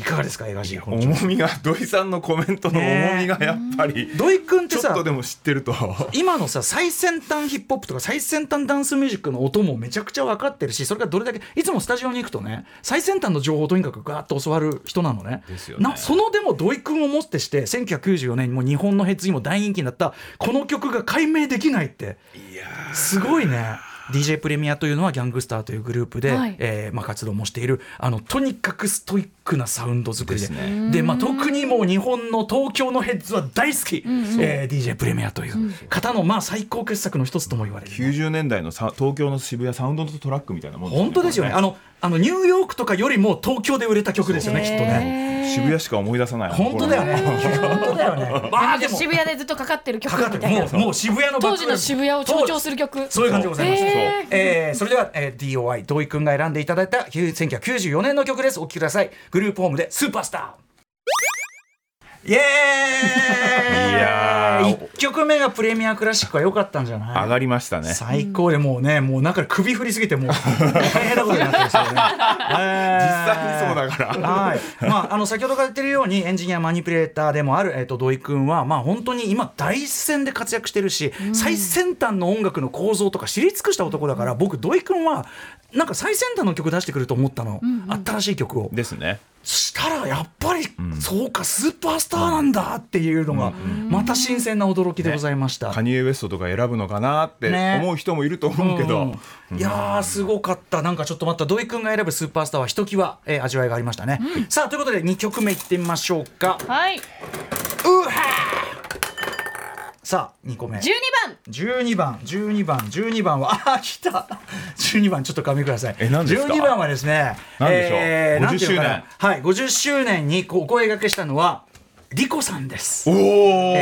Speaker 1: いかがですか、映画人。
Speaker 4: 重みが 土井さんのコメントの重みがやっぱり、
Speaker 1: 土井くんってさ
Speaker 4: ちょっとでも知ってると。
Speaker 1: 今のさ最先端ヒップホップとか最先端ダンスミュージックの音もめちゃくちゃ分かってるしそれがどれだけいつもスタジオに行くとね最先端の情報をとにかくガーッと教わる人なのね。
Speaker 4: ですよね。
Speaker 1: なそのでも土井くんをもってして1994年にも日本のヘッズにも大人気になったこの曲が解明できないって。
Speaker 4: いや
Speaker 1: すごいね。DJ プレミアというのはギャングスターというグループで、
Speaker 2: はい。
Speaker 1: えーまあ、活動もしているあのとにかくストイックなサウンド作りで。
Speaker 4: ね。
Speaker 1: で、まあ、特にもう日本の東京のヘッズは大好き、えー DJ プレミアという方の、まあ、最高傑作の一つとも言われる。
Speaker 4: 90年代のさ東京の渋谷サウンドトラックみたいなもん
Speaker 1: 本当ですよね。あのあのニューヨークとかよりも東京で売れた曲ですよねきっとね。
Speaker 4: 渋谷しか思い出さない。
Speaker 1: 本当だよね。本当だよね。まあでも
Speaker 2: 渋谷でずっとかかってる曲
Speaker 1: かかって
Speaker 2: みたいな
Speaker 1: る。もうもう渋谷の
Speaker 2: 当時の渋谷を象徴する曲。
Speaker 1: そういう感じでございます。
Speaker 2: へー。
Speaker 1: そう。えーそれでは、えー DOI 土井くんが選んでいただいた1994年の曲です。お聴きください。グループホームでスーパースター。イエーイ。
Speaker 4: いやー
Speaker 1: 一曲目がプレミアクラシックは良かったんじゃない？
Speaker 4: 上がりましたね
Speaker 1: 最高でもうね、もう中で首振りすぎてもう 大変なことになってますよね。実
Speaker 4: 実際にそうだから
Speaker 1: はい、まあ、あの先ほどから言ってるようにエンジニアマニピュレーターでもある、えっと土井くんは、まあ、本当に今第一線で活躍してるし、最先端の音楽の構造とか知り尽くした男だから僕土井くんはなんか最先端の曲出してくると思ったの、新しい曲を。
Speaker 4: ですね。
Speaker 1: そしたらやっぱり、そうかスーパースターなんだっていうのがまた新鮮な驚きでございました。
Speaker 4: カニエ・ウエストとか選ぶのかなって
Speaker 1: ね。
Speaker 4: 思う人もいると思うけど、
Speaker 1: うんいやーすごかった。なんかちょっと待った。土井くんが選ぶスーパースターはひときわ、えー味わいがありましたね、さあということで2曲目いってみましょうか。
Speaker 2: はい。う
Speaker 1: はさあ2個目。
Speaker 2: 12番。
Speaker 1: 12番。12番。12番は あ来た。12番ちょっと紙ください。
Speaker 4: え何ですか
Speaker 1: ？12番はですね
Speaker 4: 何でしょう？
Speaker 1: なんていうのかな。
Speaker 4: 50周
Speaker 1: はい50周年にこうお声掛けしたのはリコさんです。え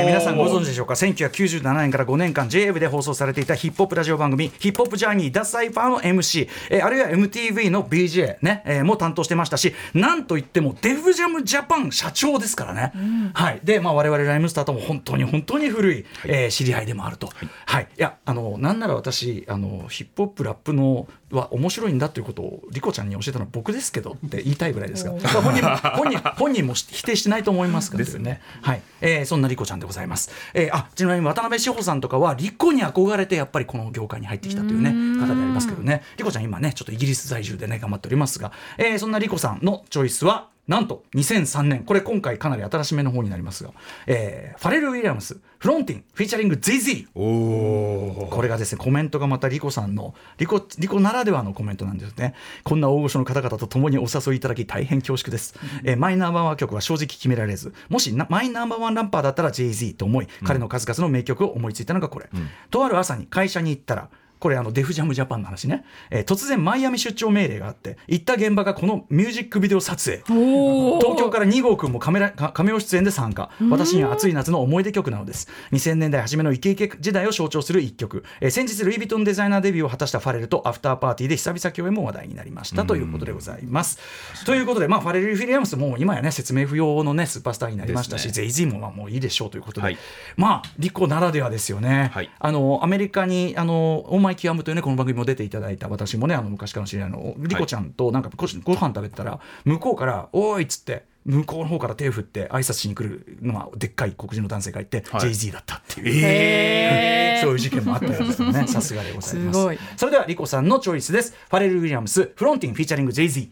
Speaker 1: ー皆さんご存知でしょうか？1997年から5年間 JWEB で放送されていたヒップホップラジオ番組「ヒップホップジャーニーダサイファー」の MC、えーあるいは MTV の BJ、ねえーも担当してましたしなんといってもデフジャムジャパン社長ですからね、はい、で、まあ、我々ライムスターとも本当に本当に古い、えー知り合いでもあると、はい。い、やあのなんなら私あのヒップホップラップのは面白いんだということをリコちゃんに教えたのは僕ですけどって言いたいぐらいですが、まあ本人も本人本人も否定してないと思いますが。ですね、はい。えーそんなリコちゃんでございます、えーあちなみに渡辺志保さんとかはリコに憧れてやっぱりこの業界に入ってきたというね方でありますけどね。リコちゃん今ねちょっとイギリス在住でね頑張っておりますが、えーそんなリコさんのチョイスはなんと2003年これ今回かなり新しめの方になりますが、えーファレル・ウィリアムスフロンティンフィーチャリング ZZ これがですねコメントがまたリコさんのリコリコならではのコメントなんですね。こんな大御所の方々と共にお誘いいただき大変恐縮です、えーマイナンバーワン曲は正直決められずもしなマイナンバーワンランパーだったら Jay-Z と思い、彼の数々の名曲を思いついたのがこれ、とある朝に会社に行ったらこれあのデフジャムジャパンの話ね、えー突然マイアミ出張命令があって行った現場がこのミュージックビデオ撮影。東京から2号くんもカメラかカメオ出演で参加。私には暑い夏の思い出曲なのです。2000年代初めのイケイケ時代を象徴する一曲、えー先日ルイ・ヴィトンデザイナーデビューを果たしたファレルとアフターパーティーで久々共演も話題になりました。ということでございます。ということで、まあ、ファレル・フィリアムスも今やね説明不要のねスーパースターになりましたし、
Speaker 4: です
Speaker 1: ゼイジーもまあもういいでしょうということで、
Speaker 4: はい。
Speaker 1: まあリコならではですよね、
Speaker 4: はい。
Speaker 1: あのアメリカにあのオーマイキュアムというねこの番組も出ていただいた私もねあの昔からの知り合いのリコちゃんとなんかごご飯食べてたら向こうから「おーい」っつって向こうの方から手を振って挨拶しに来るのがでっかい黒人の男性がいて、
Speaker 4: はい。
Speaker 1: JZ だったっていう、そういう事件もあったようですよね。さすがでございます。
Speaker 2: すごい。
Speaker 1: それではリコさんのチョイスです。ファレル・ウィリアムスフロンティンフィーチャリング JZ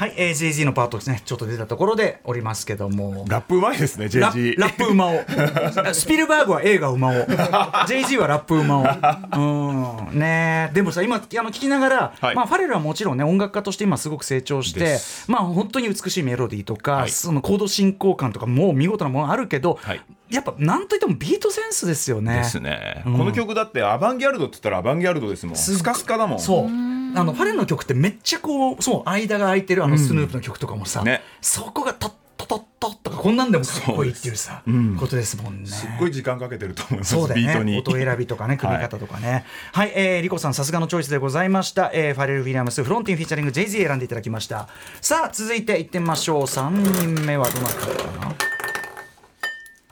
Speaker 1: はい、えー、JG のパートですね。ちょっと出たところでおりますけども。
Speaker 4: ラップうまいですね
Speaker 1: ラ
Speaker 4: JG
Speaker 1: ラップ馬を スピルバーグは映画馬を JG はラップ馬をう。ん。ねえ。でもさ今あの聞きながら、
Speaker 4: はい。
Speaker 1: まあ、ファレルはもちろんね音楽家として今すごく成長し
Speaker 4: で
Speaker 1: て
Speaker 4: す。
Speaker 1: まあ本当に美しいメロディーとか、
Speaker 4: はい。
Speaker 1: そのコード進行感とかもう見事なものあるけど、
Speaker 4: はい。
Speaker 1: やっぱなんといってもビートセンスですよね。
Speaker 4: ですね、この曲だってアバンギャルドって言ったらアバンギャルドですもん。スカスカだもん。
Speaker 1: そうあのファレルの曲ってめっちゃこうそう間が空いてるあのスヌープの曲とかもさ、
Speaker 4: ね。
Speaker 1: そこがタッタタッタッとかこんなんでもかっこいいっていうさことですもんね。
Speaker 4: すっごい時間かけてると思います
Speaker 1: そうだよね。
Speaker 4: ビートに。
Speaker 1: 音選びとかね組み方とかね。はい、えー、リコさんさすがのチョイスでございました、えー、ファレル・ウィリアムスフロンティンフィーチャリング JZ 選んでいただきました。さあ続いていってみましょう。3人目はどなたかな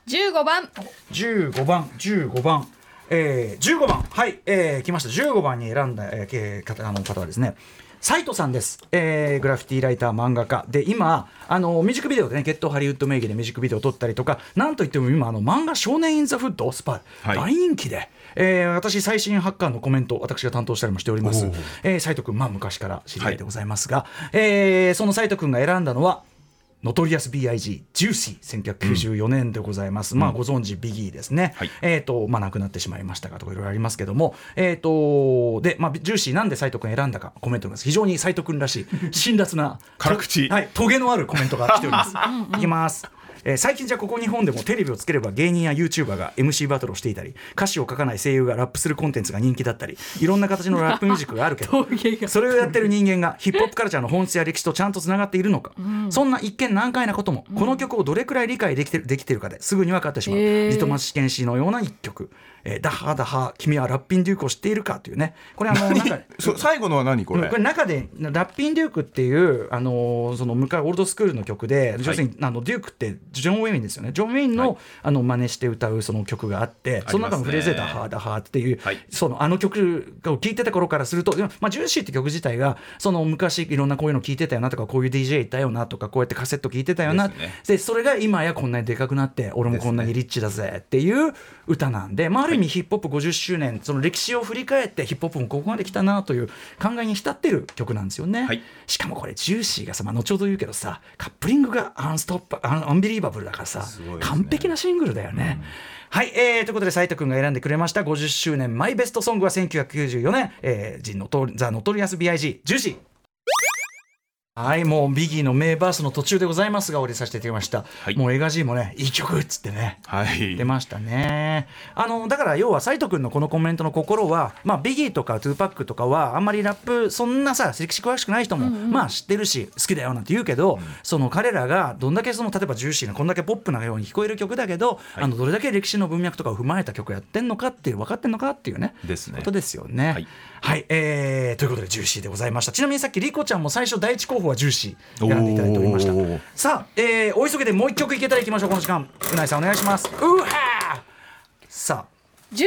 Speaker 2: ？15番。
Speaker 1: 15番15番えー、15番はい、えー、来ました。15番に選んだ、えー方あの方はですね斉藤さんです、えーグラフィティライター漫画家。で今あのミュージックビデオでねゲットハリウッド名義でミュージックビデオを撮ったりとかなんといっても今あの漫画「少年インザフッド」スパイ、
Speaker 4: はい。
Speaker 1: 大人気で、えー私最新ハッカーのコメント私が担当したりもしております。
Speaker 4: おー。
Speaker 1: えー斉藤君まあ昔から知り合いでございますが、えーその斉藤君が選んだのはノトリアス BIG Juicy 1994年でございます、まあご存知ビギーですね、
Speaker 4: はい。
Speaker 1: えっ、とまあ亡くなってしまいましたがとかいろいろありますけどもえっ、とでまあ Juicy なんで斉藤君選んだかコメントが非常に斉藤君らしい辛辣な
Speaker 4: 辛口。
Speaker 1: はいトゲのあるコメントが来ております。いきますえー最近じゃここ日本でもテレビをつければ芸人や YouTuber が MC バトルをしていたり歌詞を書かない声優がラップするコンテンツが人気だったりいろんな形のラップミュージックがあるけどそれをやってる人間がヒップホップカルチャーの本質や歴史とちゃんとつながっているのか、そんな一見難解なこともこの曲をどれくらい理解できてるできてるかですぐに分かってしまう、
Speaker 2: へー。
Speaker 1: リトマス試験紙のような一曲、えーダッハダハ君はラッピンデュークを知っているかというね。これあのなんか
Speaker 4: そ最後のは何？これ。
Speaker 1: うんこれ中でラッピン・デュークっていう、あのーその昔オールドスクールの曲で、要するにあのデュークってジョン・ウェインですよね。ジョン・ウェインの,、
Speaker 4: はい。
Speaker 1: あの真似して歌うその曲があってその中のフレーズで「ダハーダハー」っていう、
Speaker 4: はい。
Speaker 1: そのあの曲を聴いてた頃からすると、まあ、ジューシーって曲自体がその昔いろんなこういうの聴いてたよなとかこういう DJ いたよなとかこうやってカセット聴いてたよな
Speaker 4: ですね。
Speaker 1: でそれが今やこんなにでかくなって俺もこんなにリッチだぜっていう歌なんで、まあ、ある意味ヒップホップ50周年その歴史を振り返ってヒップホップもここまで来たなという考えに浸ってる曲なんですよね、
Speaker 4: はい。
Speaker 1: しかもこれ Juicy がさ、まあ、後ほど言うけどさカップリングがアンストップアン Unbelievable だからさ、
Speaker 4: ね。
Speaker 1: 完璧なシングルだよね、はい、えー、ということで斉藤君が選んでくれました50周年マイベストソングは1994年「えー、ジノトザ・ノトリアス BIG ジューシー」はいもうビギーの名バースの途中でございますが降りさせていただきました、
Speaker 4: はい。
Speaker 1: もうエガジーもねいい曲っつってね
Speaker 4: はい。
Speaker 1: 出ましたね。あのだから要は斉藤君のこのコメントの心は、まあ、ビギーとか2パックとかはあんまりラップそんなさ歴史詳しくない人も、まあ知ってるし好きだよなんて言うけど、その彼らがどんだけその例えば Juicy なこんだけポップなように聞こえる曲だけど、
Speaker 4: はい。
Speaker 1: あのどれだけ歴史の文脈とかを踏まえた曲やってんのかっていう分かってんのかっていうね
Speaker 4: ですね。
Speaker 1: ことですよね。
Speaker 4: はい
Speaker 1: はい、えーということで Juicy でございました。ちなみにさっきリコちゃんも最初第一候補は Juicy 選んでいただいておりました。さあ、えーお急ぎでもう一曲いけたらいきましょうこの時間。うないさんお願いします。うはー。さあ。
Speaker 2: 11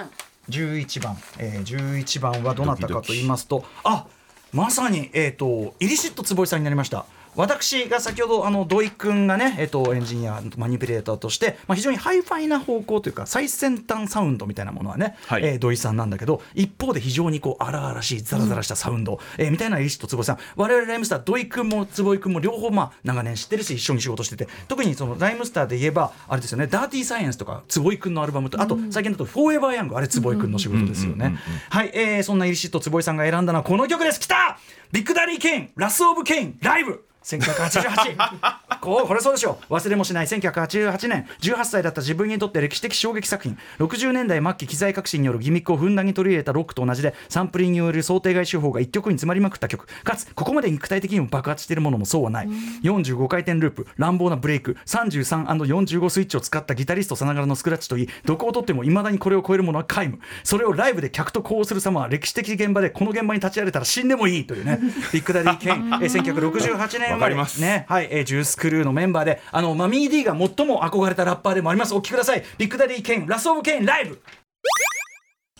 Speaker 2: 番。
Speaker 1: 11番、えー、11番はどなたかと言いますとあまさに、えー、とイリシット坪井さんになりました私が先ほどあの D.O.I.君がね、えー、とエンジニアマニピュレーターとして、まあ、非常にハイファイな方向というか最先端サウンドみたいなものはね、
Speaker 4: はい。
Speaker 1: えー D.O.I.さんなんだけど一方で非常にこう荒々しいザラザラしたサウンド、えーみたいなイリシット坪井さん。我々ライムスター D.O.I.君も坪井君も両方まあ長年知ってるし一緒に仕事してて特にそのライムスターで言えばあれですよねダーティーサイエンスとか坪井君のアルバムとあと最近だと「Forever Young」あれ坪井君の仕事ですよね。はい、えーそんなイリシット坪井さんが選んだのはこの曲です。きた!ビッグダディ・ケイン Wrath of Kane ライブ1988こうこれそうでしょう。忘れもしない。1988年。18歳だった自分にとって歴史的衝撃作品。60年代末期機材革新によるギミックをふんだんに取り入れたロックと同じでサンプリングによる想定外手法が一曲に詰まりまくった曲。かつここまで肉体的にも爆発しているものもそうはない、45回転ループ乱暴なブレイク 33&45 スイッチを使ったギタリストさながらのスクラッチといいどこをとってもいまだにこれを超えるものは皆無。それをライブで客と呼応する様は歴史的現場でこの現場に立ち会えたら死んでもいいというね。ビッグダディ・ケイン1968年
Speaker 4: わかります。
Speaker 1: ね。はい、えージュースクルーのメンバーであのマミー D が最も憧れたラッパーでもあります。お聞きください。ビッグダディ・ケイン Wrath of Kane ライブ。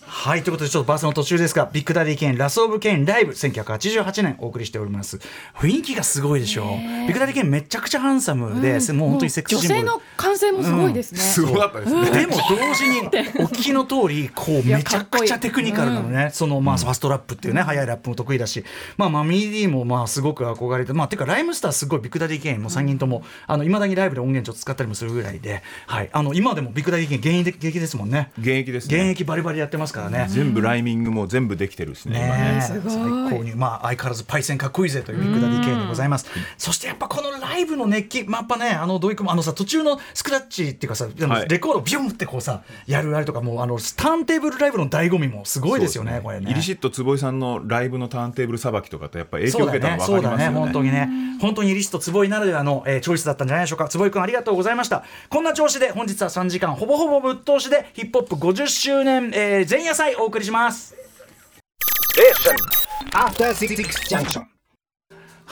Speaker 1: はいということでちょっとバースの途中ですがビッグダディケイン Wrath of Kane ライブ1988年お送りしております。雰囲気がすごいでしょう。ビッグダディケインめちゃくちゃハンサムで、もう本当にセクシーシンボル
Speaker 2: 女性の歓声もすごいですね、
Speaker 4: すごかったですね。
Speaker 1: でも同時にお聞きの通りこう
Speaker 2: や
Speaker 1: めちゃくちゃテクニカルなのね。そのまあファストラップっていうね速いラップも得意だし。まあマミー D もまあすごく憧れてまあてかライムスターすごいビッグダディケインも3人ともあの未だにライブで音源ちょっと使ったりもするぐらいではい。あの今でもビッグダディケイン現役で現役ですもんね。
Speaker 4: 現役ですね。
Speaker 1: 現役バリバリやってますからね。
Speaker 4: 全部ライミングも全部できてるしね。今ね
Speaker 1: 最高にまあ相変わらずパイセンかっこいいぜというビッグダディケインでございます。そしてやっぱこのライブの熱気、まあ、やっぱねあのどういくもあのさ途中のスクラッチっていうかさレコードビュンってこうさやるあれとかもうあのターンテーブルライブの醍醐味もすごいですよねこれね。
Speaker 4: イリシット坪井さんのライブのターンテーブルさばきとかってやっぱ影響を受けたの分かりますよね。
Speaker 1: 本当にね、本当にリスト坪井ならではの、えーチョイスだったんじゃないでしょうか。坪井君ありがとうございました。こんな調子で本日は3時間ほぼほぼぶっ通しでヒップホップ50周年、えー前夜祭お送りします。
Speaker 3: Station. After Six Junction.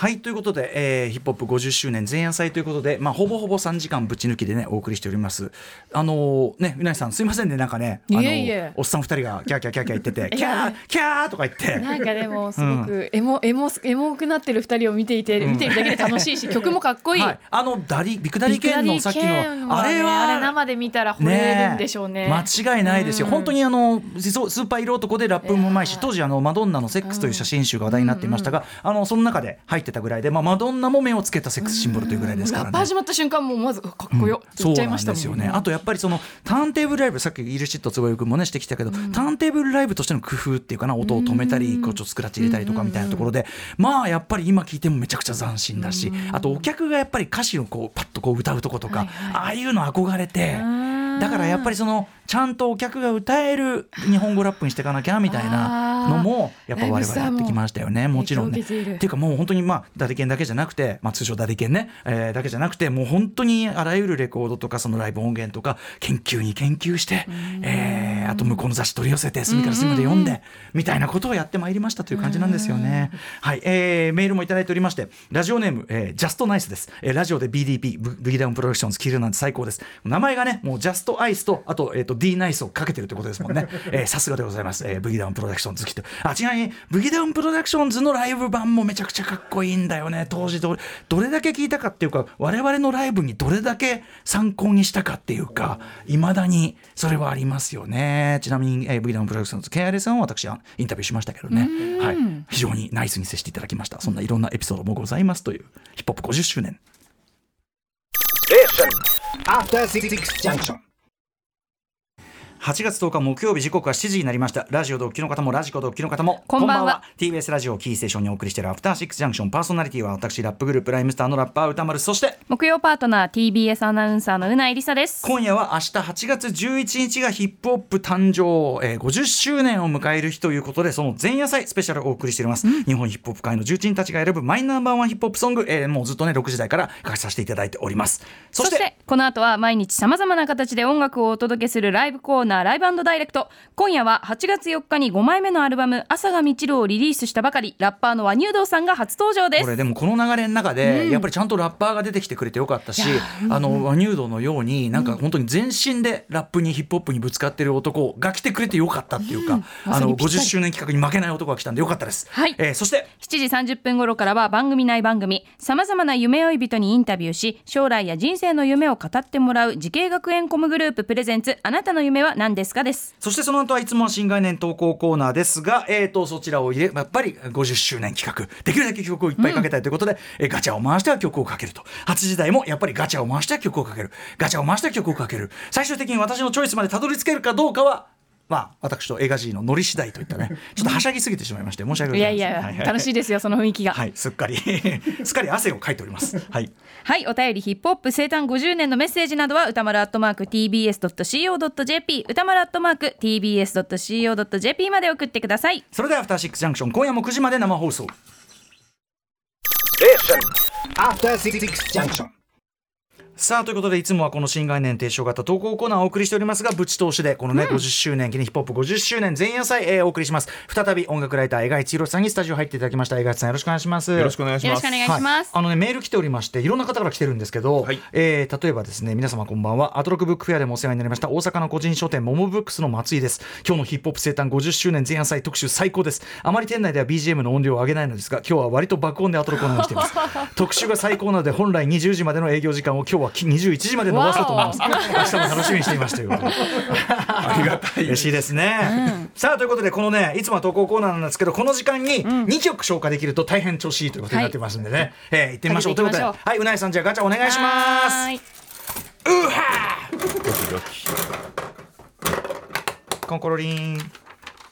Speaker 1: はいということで、えーヒップホップ50周年前夜祭ということで、まあ、ほぼほぼ3時間ぶち抜きでねお送りしております。あのーねうなぎさんすいませんねなんかねあのおっさん2人がキャーキャーキャーキャー言ってて
Speaker 2: い
Speaker 1: キャ
Speaker 2: や。
Speaker 1: ーキャーとか言って。
Speaker 2: なんかでもすごくエモ、エモエモくなってる二人を見ていて、見ているだけで楽しいし曲もかっこいい、
Speaker 1: はい、あのダリビッグダディケンのさっきのあれ
Speaker 2: ねあれ
Speaker 1: は
Speaker 2: 生で見たら惚れるんでしょうね。
Speaker 1: 間違いないですよ、本当にあのスーパー色男でラップもうまいし当時あのマドンナの「セックス」という写真集が話題になっていましたが、あのその中で入ってたぐらいで、まあ、マドンナも目をつけたセックスシンボルというぐらいですからね。
Speaker 2: ラップ始まった瞬間もうまずかっこよ、
Speaker 1: う
Speaker 2: 言っちゃい
Speaker 1: なんですよ
Speaker 2: ましたもん
Speaker 1: ね。あとやっぱりそのターンテーブルライブさっきイルシット坪井君もねしてきたけど、ターンテーブルライブとしての工夫っていうかな音を止めたりこうちょっとスクラッチ入れたりとかみたいなところで、まあやっぱり今聞いてもめちゃくちゃ斬新だし、あとお客がやっぱり歌詞をこうパッとこう歌うとことか、
Speaker 2: はいはい
Speaker 1: ああいうの憧れて
Speaker 2: ん。
Speaker 1: だからやっぱりそのちゃんとお客が歌える日本語ラップにしていかなきゃみたいなのもやっぱ我々やってきましたよね。もちろんね。っていうかもう本当にまあダディケンだけじゃなくて、まあ、通称ダディケンね、えーだけじゃなくてもう本当にあらゆるレコードとかそのライブ音源とか研究に研究して、えーあと向こうの雑誌取り寄せて隅から隅まで読んでみたいなことをやってまいりましたという感じなんですよね。はい、えーメールもいただいておりましてラジオネーム、えー、ジャストナイスです、えーラジオで BDP ブブギダウンプロダクションズ聴けるなんて最高です。名前がねもうジャストアイスとあと,、えー、と D ナイスをかけてるってことですもんね。えーさすがでございます、えーブギダウンプロダクションズ好きとあちなみにブギダウンプロダクションズのライブ版もめちゃくちゃかっこいいんだよね。当時どどれだけ聞いたかっていうか我々のライブにどれだけ参考にしたかっていうかいまだにそれはありますよね。ちなみに、えー、ブギダウンプロダクションズ KRS さんは私はインタビューしましたけどね、はい、非常にナイスに接していただきました。そんないろんなエピソードもございますというヒップホップ50周年
Speaker 3: Station. After Six Junction.
Speaker 1: 8月10日木曜日時刻は7時になりました。ラジオ同期の方もラジコ同期の方も
Speaker 2: こんばんは。
Speaker 1: TBS ラジオをキーステーションにお送りしているアフターシックスジャンクションパーソナリティは私ラップグループライムスターのラッパー宇多丸そして
Speaker 2: 木曜パートナー TBS アナウンサーのうないりさです。
Speaker 1: 今夜は明日8月11日がヒップホップ誕生、えー50周年を迎える日ということでその前夜祭スペシャルをお送りしております、日本ヒップホップ界の重鎮たちが選ぶマイナンバーワンヒップホップソング、えーもうずっとね6時台から書かさせていただいております。そし
Speaker 2: てこの後は毎日さまざまな形で音楽をお届けするライブコーナーライブダイレクト。今夜は8月4日に5枚目のアルバム「朝が満ちる」をリリースしたばかりラッパーの和乳道さんが初登場です。
Speaker 1: これでもこの流れの中で、やっぱりちゃんとラッパーが出てきてくれてよかったし、あの和乳道のようになんか本当に全身でラップにヒップホップにぶつかってる男が来てくれてよかったっていうか、
Speaker 2: ま
Speaker 1: あの
Speaker 2: さにぴったり。
Speaker 1: 50周年企画に負けない男が来たんでよかったです。
Speaker 2: はい。
Speaker 1: えーそして
Speaker 2: 7時30分頃からは番組内番組さまざまな夢追い人にインタビューし将来や人生の夢を語ってもらう滋慶学園 COM グループプレゼンツあなたの夢は何ですか？です。
Speaker 1: そしてその後はいつもは新概念投稿コーナーですが、えー、とそちらを入れやっぱり50周年企画できるだけ曲をいっぱいかけたいということで、えガチャを回しては曲をかけると。8時台もやっぱりガチャを回しては曲をかける。ガチャを回しては曲をかける。最終的に私のチョイスまでたどり着けるかどうかはまあ私と映画 G のノリ次第といったね。ちょっとはしゃぎすぎてしまいまして申し訳ご
Speaker 2: い
Speaker 1: ざいません。
Speaker 2: やいや
Speaker 1: はいはい。
Speaker 2: 楽しいですよその雰囲気が。
Speaker 1: はいすっかり。すっかり汗をかいております。はい。
Speaker 2: はい、お便りヒップホップ生誕50年のメッセージなどは歌丸アットマーク tbs.co.jp 歌丸アットマーク tbs.co.jp まで送ってください。
Speaker 1: それではアフターシックスジャンクション。今夜も9時まで生放送。
Speaker 3: Station. After Six Junction.
Speaker 1: さあということでいつもはこの新概念提唱型投稿コーナーをお送りしておりますがぶち通しでこのね、50周年記念ヒップホップ50周年前夜祭、えーお送りします。再び音楽ライター江川一弘さんにスタジオ入っていただきました。江川さんよろしくお願いします。
Speaker 4: よろしくお願いします。
Speaker 2: よろしくお願いします。
Speaker 1: あのねメール来ておりましていろんな方から来てるんですけど、
Speaker 4: はい。
Speaker 1: えー例えばですね皆様こんばんは。アトロックブックフェアでもお世話になりました。大阪の個人書店モモブックスの松井です。今日のヒップホップ生誕50周年前夜祭特集最高です。あまり店内では BGM の音量を上げないのですが今日は割と爆音でアトロックを流しています。特集が最高なので本来20時までの営業時間を今日は21時まで伸ばそうと思います。明日も楽しみにしていますということで。
Speaker 4: ありがたい
Speaker 1: 嬉しいですね、さあということでこのねいつもは投稿コーナーなんですけどこの時間に2曲消化できると大変調子いいということになってますんでね、えー行ってみましょう。ということではいうなえさんじゃあガチャお願いします。
Speaker 2: はーい
Speaker 4: ドキドキ
Speaker 1: コンコロリン。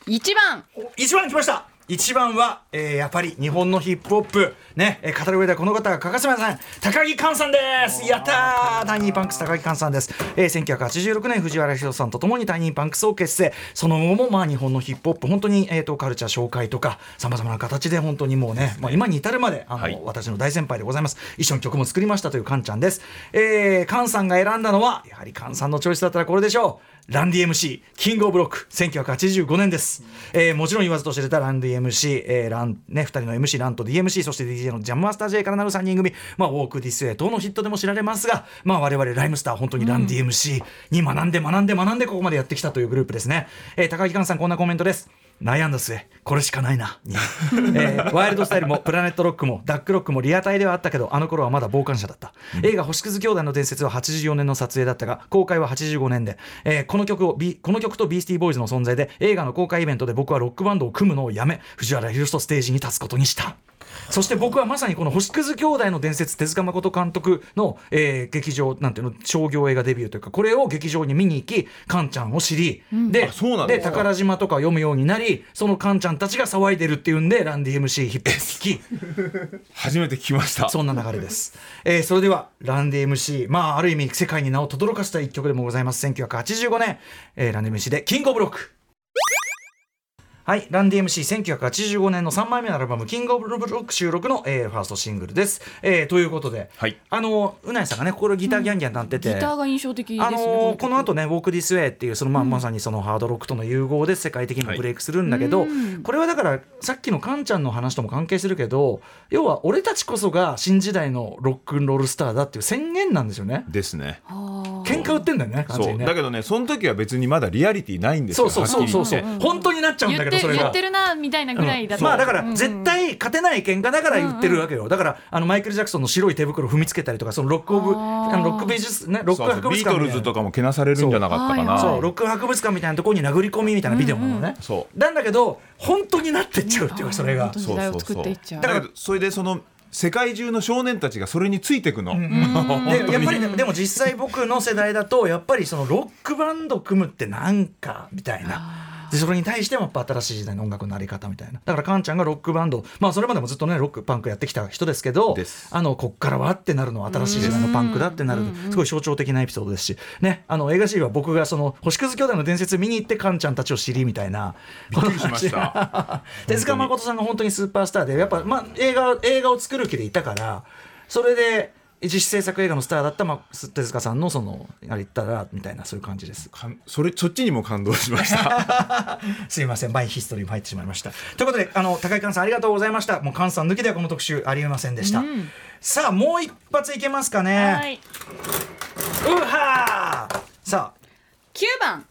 Speaker 2: 一番。
Speaker 1: 一番来ました一番は、えーやっぱり日本のヒップホップ。ね、えー語る上ではこの方が欠かせません。高木寛さんです。やったー。タイニーパンクス高木完さんです、えー1986年藤原ヒロシさんとともにタイニーパンクスを結成。その後もまあ日本のヒップホップ本当に、えー、とカルチャー紹介とかさまざまな形で本当にもうね、まあ、今に至るまであの、
Speaker 4: はい。
Speaker 1: 私の大先輩でございます。一緒に曲も作りましたというカンちゃんです、えー、カンさんが選んだのはやはりカンさんのチョイスだったらこれでしょうランディ MC キングオブロック1985年です、えーもちろん言わずと知れたランディ MC、えーランね、2人の MC ランと DMC そして DJ のジャムマスター J からなる3人組、まあ、 Walk This Way 等のヒットでも知られますが、まあ、我々ライムスター本当にランディ MC に学んで学んで学んでここまでやってきたというグループですね、えー高木寛さんこんなコメントです悩んだ末これしかないな、にえーワイルドスタイルもプラネットロックもダックロックもリアタイではあったけどあの頃はまだ傍観者だった、映画「星屑兄弟の伝説」は84年の撮影だったが公開は85年で、えーこの曲を、ビこの曲とビースティーボーイズの存在で映画の公開イベントで僕はロックバンドを組むのをやめ藤原宏とステージに立つことにしたそして僕はまさにこの星屑兄弟の伝説手塚誠監督の、えー劇場なんていうの商業映画デビューというかこれを劇場に見に行きカンちゃんを知り、で
Speaker 4: あそうなんで
Speaker 1: です宝島とか読むようになりそのカンちゃんたちが騒いでるっていうんでランディ MC ヒップ聞き。
Speaker 4: 初めて聞きました。
Speaker 1: そんな流れです、えーそれではランディ MC まあある意味世界に名を轟かせた一曲でもございます。1985年、えーランディ MC でキングオブロックはい、ランディ MC1985 年の3枚目のアルバム「King of Rock」収録の、えーファーストシングルです。えーということで、
Speaker 4: はい。
Speaker 1: あの宇内さんがねこれギターギャンギャンなってて、
Speaker 2: ギターが印象的ですね。
Speaker 1: あのーこの後ね「ウォーク・ディス・ウェイ」っていうその、まあまさにそのハードロックとの融合で世界的にもブレイクするんだけど、これはだからさっきのカンちゃんの話とも関係するけど要は俺たちこそが新時代のロックンロールスターだっていう宣言なんですよね。
Speaker 4: ですね。
Speaker 1: 喧嘩売ってんだよね完
Speaker 4: そう。だけどねその時は別にまだリアリティないんですよ
Speaker 1: そうそうそうそう。そう
Speaker 4: はっきり言って
Speaker 1: 本当になっちゃうん
Speaker 2: 言って
Speaker 1: だけどそれが。
Speaker 2: 言ってるなみたいなぐらいだと。
Speaker 1: まあだから絶対勝てない喧嘩だから言ってるわけよ、だからあのマイケル・ジャクソンの白い手袋踏みつけたりとかそのロックオブ
Speaker 2: あ
Speaker 1: のロック美術ねロック
Speaker 4: そうそう。
Speaker 1: 博物
Speaker 4: ビートルズとかもけなされるんじゃなかったかな。
Speaker 2: そう。はい
Speaker 1: そうロック博物館みたいなところに殴り込みみたいなビデオなのね、
Speaker 4: そう。
Speaker 1: なんだけど本当になってっちゃうっていうかそれが。
Speaker 2: 本当に時代を作っていっちゃう。
Speaker 4: だからそれでその世界中の少年たちがそれについていくの、
Speaker 1: でやっぱりねでも実際僕の世代だとやっぱりそのロックバンド組むってなんかみたいな。でそれに対してもやっぱ新しい時代の音楽のあり方みたいな。だからカンちゃんがロックバンドまあそれまでもずっとねロックパンクやってきた人ですけど
Speaker 4: です。
Speaker 1: あのこっからはってなるのは新しい時代のパンクだってなるすごい象徴的なエピソードですし。ねあの映画 C は僕がその星屑兄弟の伝説見に行ってカンちゃんたちを知りみたいな。
Speaker 4: びっくりしました。
Speaker 1: 手塚誠さんが本当にスーパースターでやっぱ、まあ、映画映画を作る気でいたからそれで自主制作映画のスターだった、まあ、手塚さんのそのあれ言ったらみたいなそういう感じです。
Speaker 4: それそっちにも感動しました
Speaker 1: すいません、マイヒストリーも入ってしまいました。ということで、あの高井寛さんありがとうございました。もう寛さん抜きではこの特集ありえませんでした。さあ、もう一発いけますかね。
Speaker 2: はい。
Speaker 1: うはーさあ。
Speaker 2: 九番。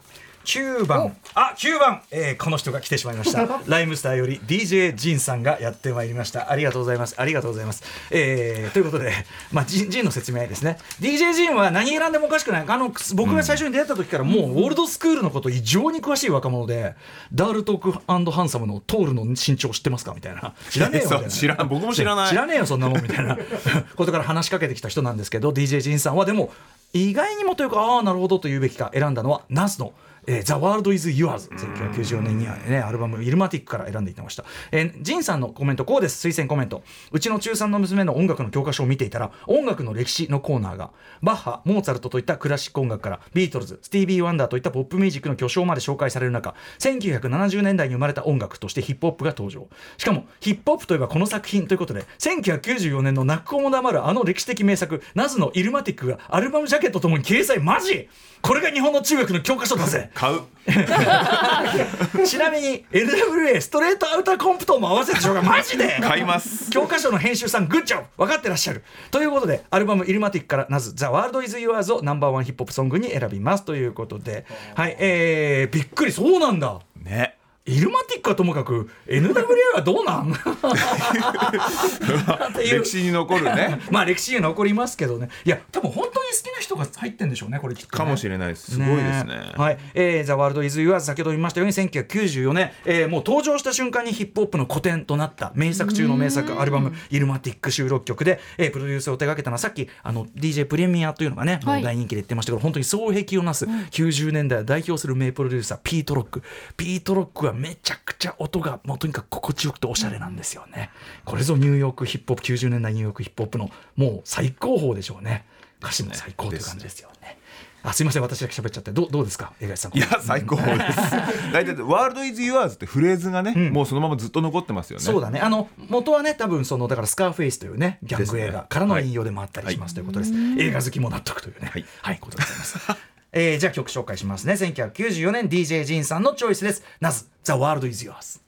Speaker 1: 9番。あ9番、えーこの人が来てしまいました。ライムスターより DJ ジンさんがやってまいりました。ありがとうございます。ありがとうございます、えーということで、まあ、ジンジンの説明ですね。DJ ジンは何選んでもおかしくない。あの僕が最初に出会った時からもうオールドスクールのこと異常に詳しい若者でダールトークハンサムのトールの身長知ってますか？みたいな。知らねえよ
Speaker 4: 知らん。僕も知らない。
Speaker 1: 知らねえよそんなもんみたいな。ことから話しかけてきた人なんですけど DJ ジンさんはでも意外にもというかああなるほどと言うべきか選んだのはナズの、えー、The World is Yours 1994年にはねアルバム「Illmatic」から選んでいたました、えー、ジンさんのコメントこうです。推薦コメント。うちの中3の娘の音楽の教科書を見ていたら音楽の歴史のコーナーがバッハモーツァルトといったクラシック音楽からビートルズスティービー・ワンダーといったポップミュージックの巨匠まで紹介される中1970年代に生まれた音楽としてヒップホップが登場。しかもヒップホップといえばこの作品ということで1994年の泣く子も黙るあの歴史的名作ナズの Illmatic がアルバムジャケットともに掲載マジ。これが日本の中学の教科書だぜ
Speaker 4: 買う。
Speaker 1: ちなみに NWA ストレートアウターコンプトも合わせてしょうがマジで
Speaker 4: 買います。
Speaker 1: 教科書の編集さんグッジョブ。分かってらっしゃる。ということでアルバム「イルマティック」からなず「ザ・ワールド・イズ・ユアーズ」をナンバーワンヒップホップソングに選びます。ということで。はいえー、びっくり。そうなんだ。
Speaker 4: ね
Speaker 1: イルマティックはともかく NWA はどうなん？
Speaker 4: 歴史に残るね。
Speaker 1: まあ歴史に残りますけどね。いや多分本当に好きな人が入ってんでしょうねこれきっとね、
Speaker 4: かもしれないです。すごいですね。
Speaker 1: はい、えー、ザ・ワールド・イズ・ユアーズ先ほど言いましたように1994年、えー、もう登場した瞬間にヒップホップの古典となった名作中の名作アルバム「イルマティック」収録曲で、えー、プロデュースを手掛けたのはさっきあの DJ プレミアというのがね、
Speaker 2: はい。
Speaker 1: 大人気で言ってましたけど本当に双璧をなす90年代を代表する名プロデューサーピート・ロック。ピート・ロックはめちゃくちゃ音がもうとにかく心地よくておしゃれなんですよね、これぞニューヨークヒップホップ90年代ニューヨークヒップホップのもう最高峰でしょうね。歌詞も最高という感じですよね。あすいません私だけ喋っちゃってどうどうですか？江口さん
Speaker 4: いや最高です。大体「ワールド・イズ・ユアーズ」ってフレーズがね、もうそのままずっと残ってますよね。
Speaker 1: そうだね。あの元はね多分そのだからスカーフェイスというねギャング映画からの引用でもあったりしますということです、映画好きも納得というね。
Speaker 4: はい、
Speaker 1: はい、ことでございますえーじゃあ曲紹介しますね。1994年 DJ ジンさんのチョイスです。なず The World is Yours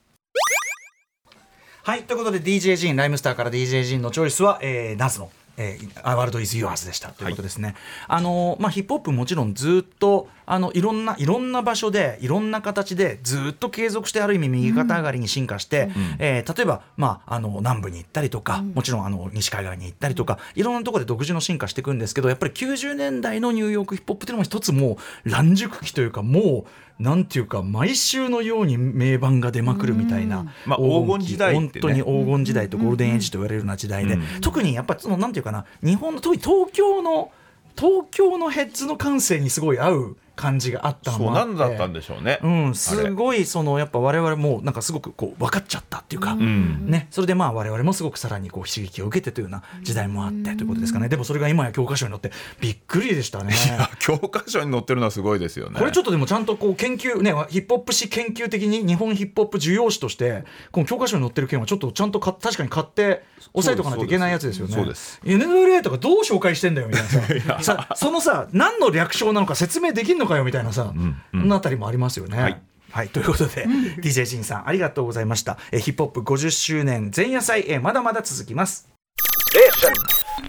Speaker 1: はいということで DJ ジンライムスターから DJ ジンのチョイスは、えー、ナズのえー、ワールドイズユアーズでした。ということですね。あのまあヒップホップもちろんずっとあのいろんないろんな場所でいろんな形でずっと継続してある意味右肩上がりに進化して、えー例えばまああの南部に行ったりとか、もちろんあの西海岸に行ったりとかいろんなところで独自の進化していくんですけどやっぱり90年代のニューヨークヒップホップっていうのも一つもう乱熟期というかもうなんていうか毎週のように名盤が出まくるみたいな、
Speaker 4: まあ
Speaker 1: 黄
Speaker 4: 黄金時代ってね。
Speaker 1: 本当に黄金時代とゴールデンエイジと言われるような時代で、特にやっぱそのなんていうかな日本の特に東京の東京のヘッズの感性にすごい合う感じがあったの
Speaker 4: そう
Speaker 1: もあって。
Speaker 4: なんだったんでしょうね、
Speaker 1: うん、すごいそのやっぱ我々もなんかすごくこう分かっちゃったっていうか、
Speaker 4: ん。
Speaker 1: ね、それでまあ我々もすごくさらにこう刺激を受けてというような時代もあってということですかね。でもそれが今や教科書に載ってびっくりでしたね。
Speaker 4: 教科書に載ってるのはすごいですよね。
Speaker 1: これちょっとでもちゃんとこう研究ねヒップホップ史研究的に日本ヒップホップ需要史としてこの教科書に載ってる件はちょっとちゃんとか確かに買って押さえとかないといけないやつですよね。
Speaker 4: そうです。
Speaker 1: NLA とかどう紹介してんだよみたいなさ。さそのさ何の略称なのか説明できんのかよみたいなさ、そのあたりもありますよね。
Speaker 4: はい
Speaker 1: はい、ということで、DJ ジンさんありがとうございました。えヒップホップ50周年前夜祭、えまだまだ続きます。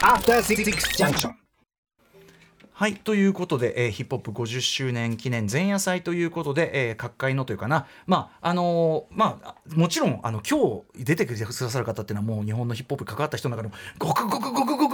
Speaker 3: After Six Junction.
Speaker 1: はいということで、えーヒップホップ50周年記念前夜祭ということで、えー各界のというかなまああのーまあもちろんあの今日出てくださる方っていうのはもう日本のヒップホップに関わった人の中でもごくごくごくごく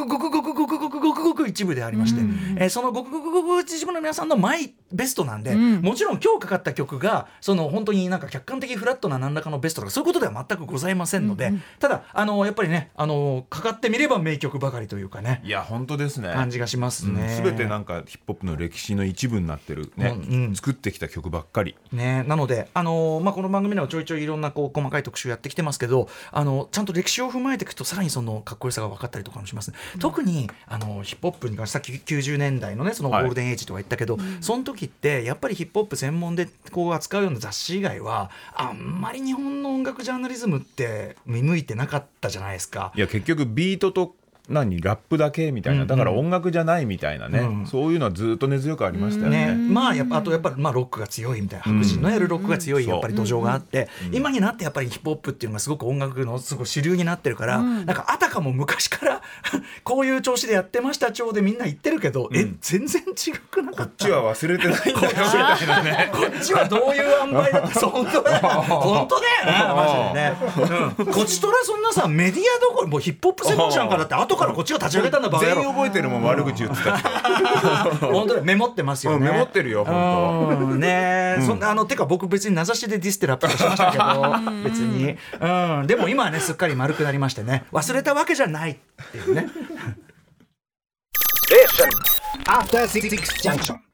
Speaker 1: 一部でありまして、えーそのごくごくごくごく一部の皆さんのマイベストなんで、もちろん今日かかった曲がその本当になんか客観的フラットな何らかのベストとかそういうことでは全くございませんので、ただあのーやっぱりねあのーかかってみれば名曲ばかりというかね
Speaker 4: いや本当ですね
Speaker 1: 感じがしますね。
Speaker 4: すべてなんかヒップホップの歴史の一部になってるね、
Speaker 1: うん
Speaker 4: 作ってきた曲ばっかり
Speaker 1: ね、なので、あのーまあ、この番組ではちょいちょいいろんなこう細かい特集やってきてますけど、あのちゃんと歴史を踏まえていくとさらにそのかっこよさが分かったりとかもします、特にあのヒップホップに関してさっき90年代のねそのゴ
Speaker 4: はい
Speaker 1: ールデンエイジとか言ったけど、その時ってやっぱりヒップホップ専門でこう扱うような雑誌以外はあんまり日本の音楽ジャーナリズムって見向いてなかったじゃないですか。
Speaker 4: いや結局ビートと何ラップだけみたいな、だから音楽じゃないみたいなね、
Speaker 1: うん
Speaker 4: そういうのはずっと根強くありましたよ
Speaker 1: ね、
Speaker 4: ね。
Speaker 1: まあやっぱあとやっぱりまあロックが強いみたいな白人のやるロックが強い
Speaker 4: うん
Speaker 1: やっぱり土壌があって、今になってやっぱりヒップホップっていうのがすごく音楽のすごい主流になってるから、なんかあたかも昔から こういう調子でやってました調でみんな言ってるけど、え全然違くなかった？
Speaker 4: こっちは忘れてないんだよみたいなね。
Speaker 1: こっちはどういう塩梅だった？本当だよ本当だよなマジでね、うん、こっちとらそんなさメディアどころもうヒップホップ専門者なんかだって 後からこっちが立ち上げたんだバカ野郎
Speaker 4: 全員覚えてるもん悪口言ってた人。
Speaker 1: 本当だメモってますよね。
Speaker 4: うんメモってるよ本当
Speaker 1: うんねえ、そんなあのてか僕別に名指しでディスってラップしましたけど別に、うん、でも今はねすっかり丸くなりましてね忘れたわけじゃないっていうね。
Speaker 3: After Six Junction.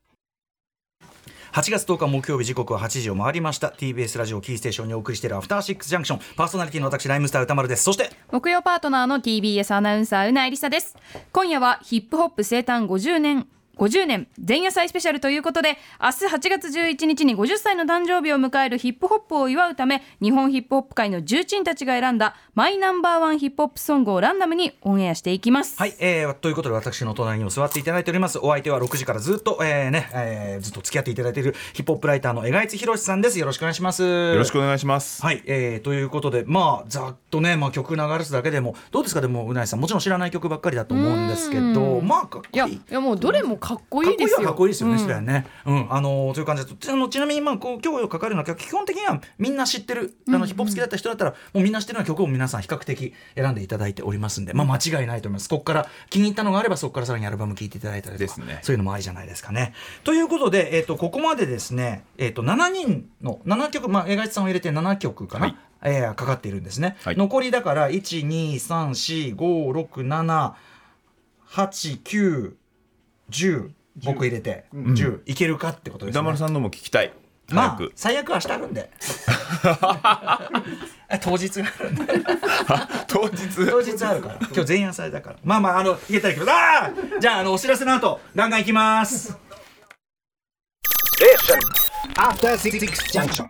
Speaker 1: 8月10日木曜日時刻は8時を回りました。TBS ラジオキーステーションにお送りしているアフターシックスジャンクション。パーソナリティの私ライムスター歌丸です。そして
Speaker 2: 木曜パートナーの TBS アナウンサーうなえりさです。今夜はヒップホップ生誕50年。50年前夜祭スペシャルということで明日8月11日に50歳の誕生日を迎えるヒップホップを祝うため日本ヒップホップ界の重鎮たちが選んだマイナンバーワンヒップホップソングをランダムにオンエアしていきます。
Speaker 1: はい、えー、ということで私の隣にも座っていただいております。お相手は6時からずっと、えーねえーずっと付き合っていただいているヒップホップライターの江賀津博さんです。よろしくお願いします。よ
Speaker 4: よろしくお願いします。
Speaker 1: はい、えー、ということでまあざっとね、まあ、曲流すだけでもどうですか？でもうなえさんもちろん知らない曲ばっかりだと思うんですけどまあかっこいい。
Speaker 2: いやいやもうどれもかっこいいですよ
Speaker 1: かっこいいですよね、
Speaker 2: うん
Speaker 1: それはね。うん、あのーという感じで、あのちなみに、まあ、こう、今日かかるような曲、基本的にはみんな知ってる、あの、ヒップホップ好きだった人だったら、もうみんな知ってるような曲を皆さん比較的選んでいただいておりますんで、まあ、間違いないと思います。ここから気に入ったのがあれば、そこからさらにアルバム聴いていただいたりとか、
Speaker 4: ですね
Speaker 1: そういうのもありじゃないですかね。ということで、えっ、と、ここまでですね、えっ、と、7人の、7曲、まあ、江頭さんを入れて7曲かな。
Speaker 4: はい
Speaker 1: えーかかっているんですね、
Speaker 4: はい
Speaker 1: 残りだから1 2 3 4 5 6 7 8 9 10僕入れて10いけるかってことですね。
Speaker 4: 歌丸さんのも聞きたい。
Speaker 1: まあ。最悪明日あるんで え当日があるんで
Speaker 4: 当日。
Speaker 1: 当日あるから今日前夜祭だからまあまああのいけたらいけますあーじゃああのお知らせの後ガンガンいきます。
Speaker 3: After Six Junction.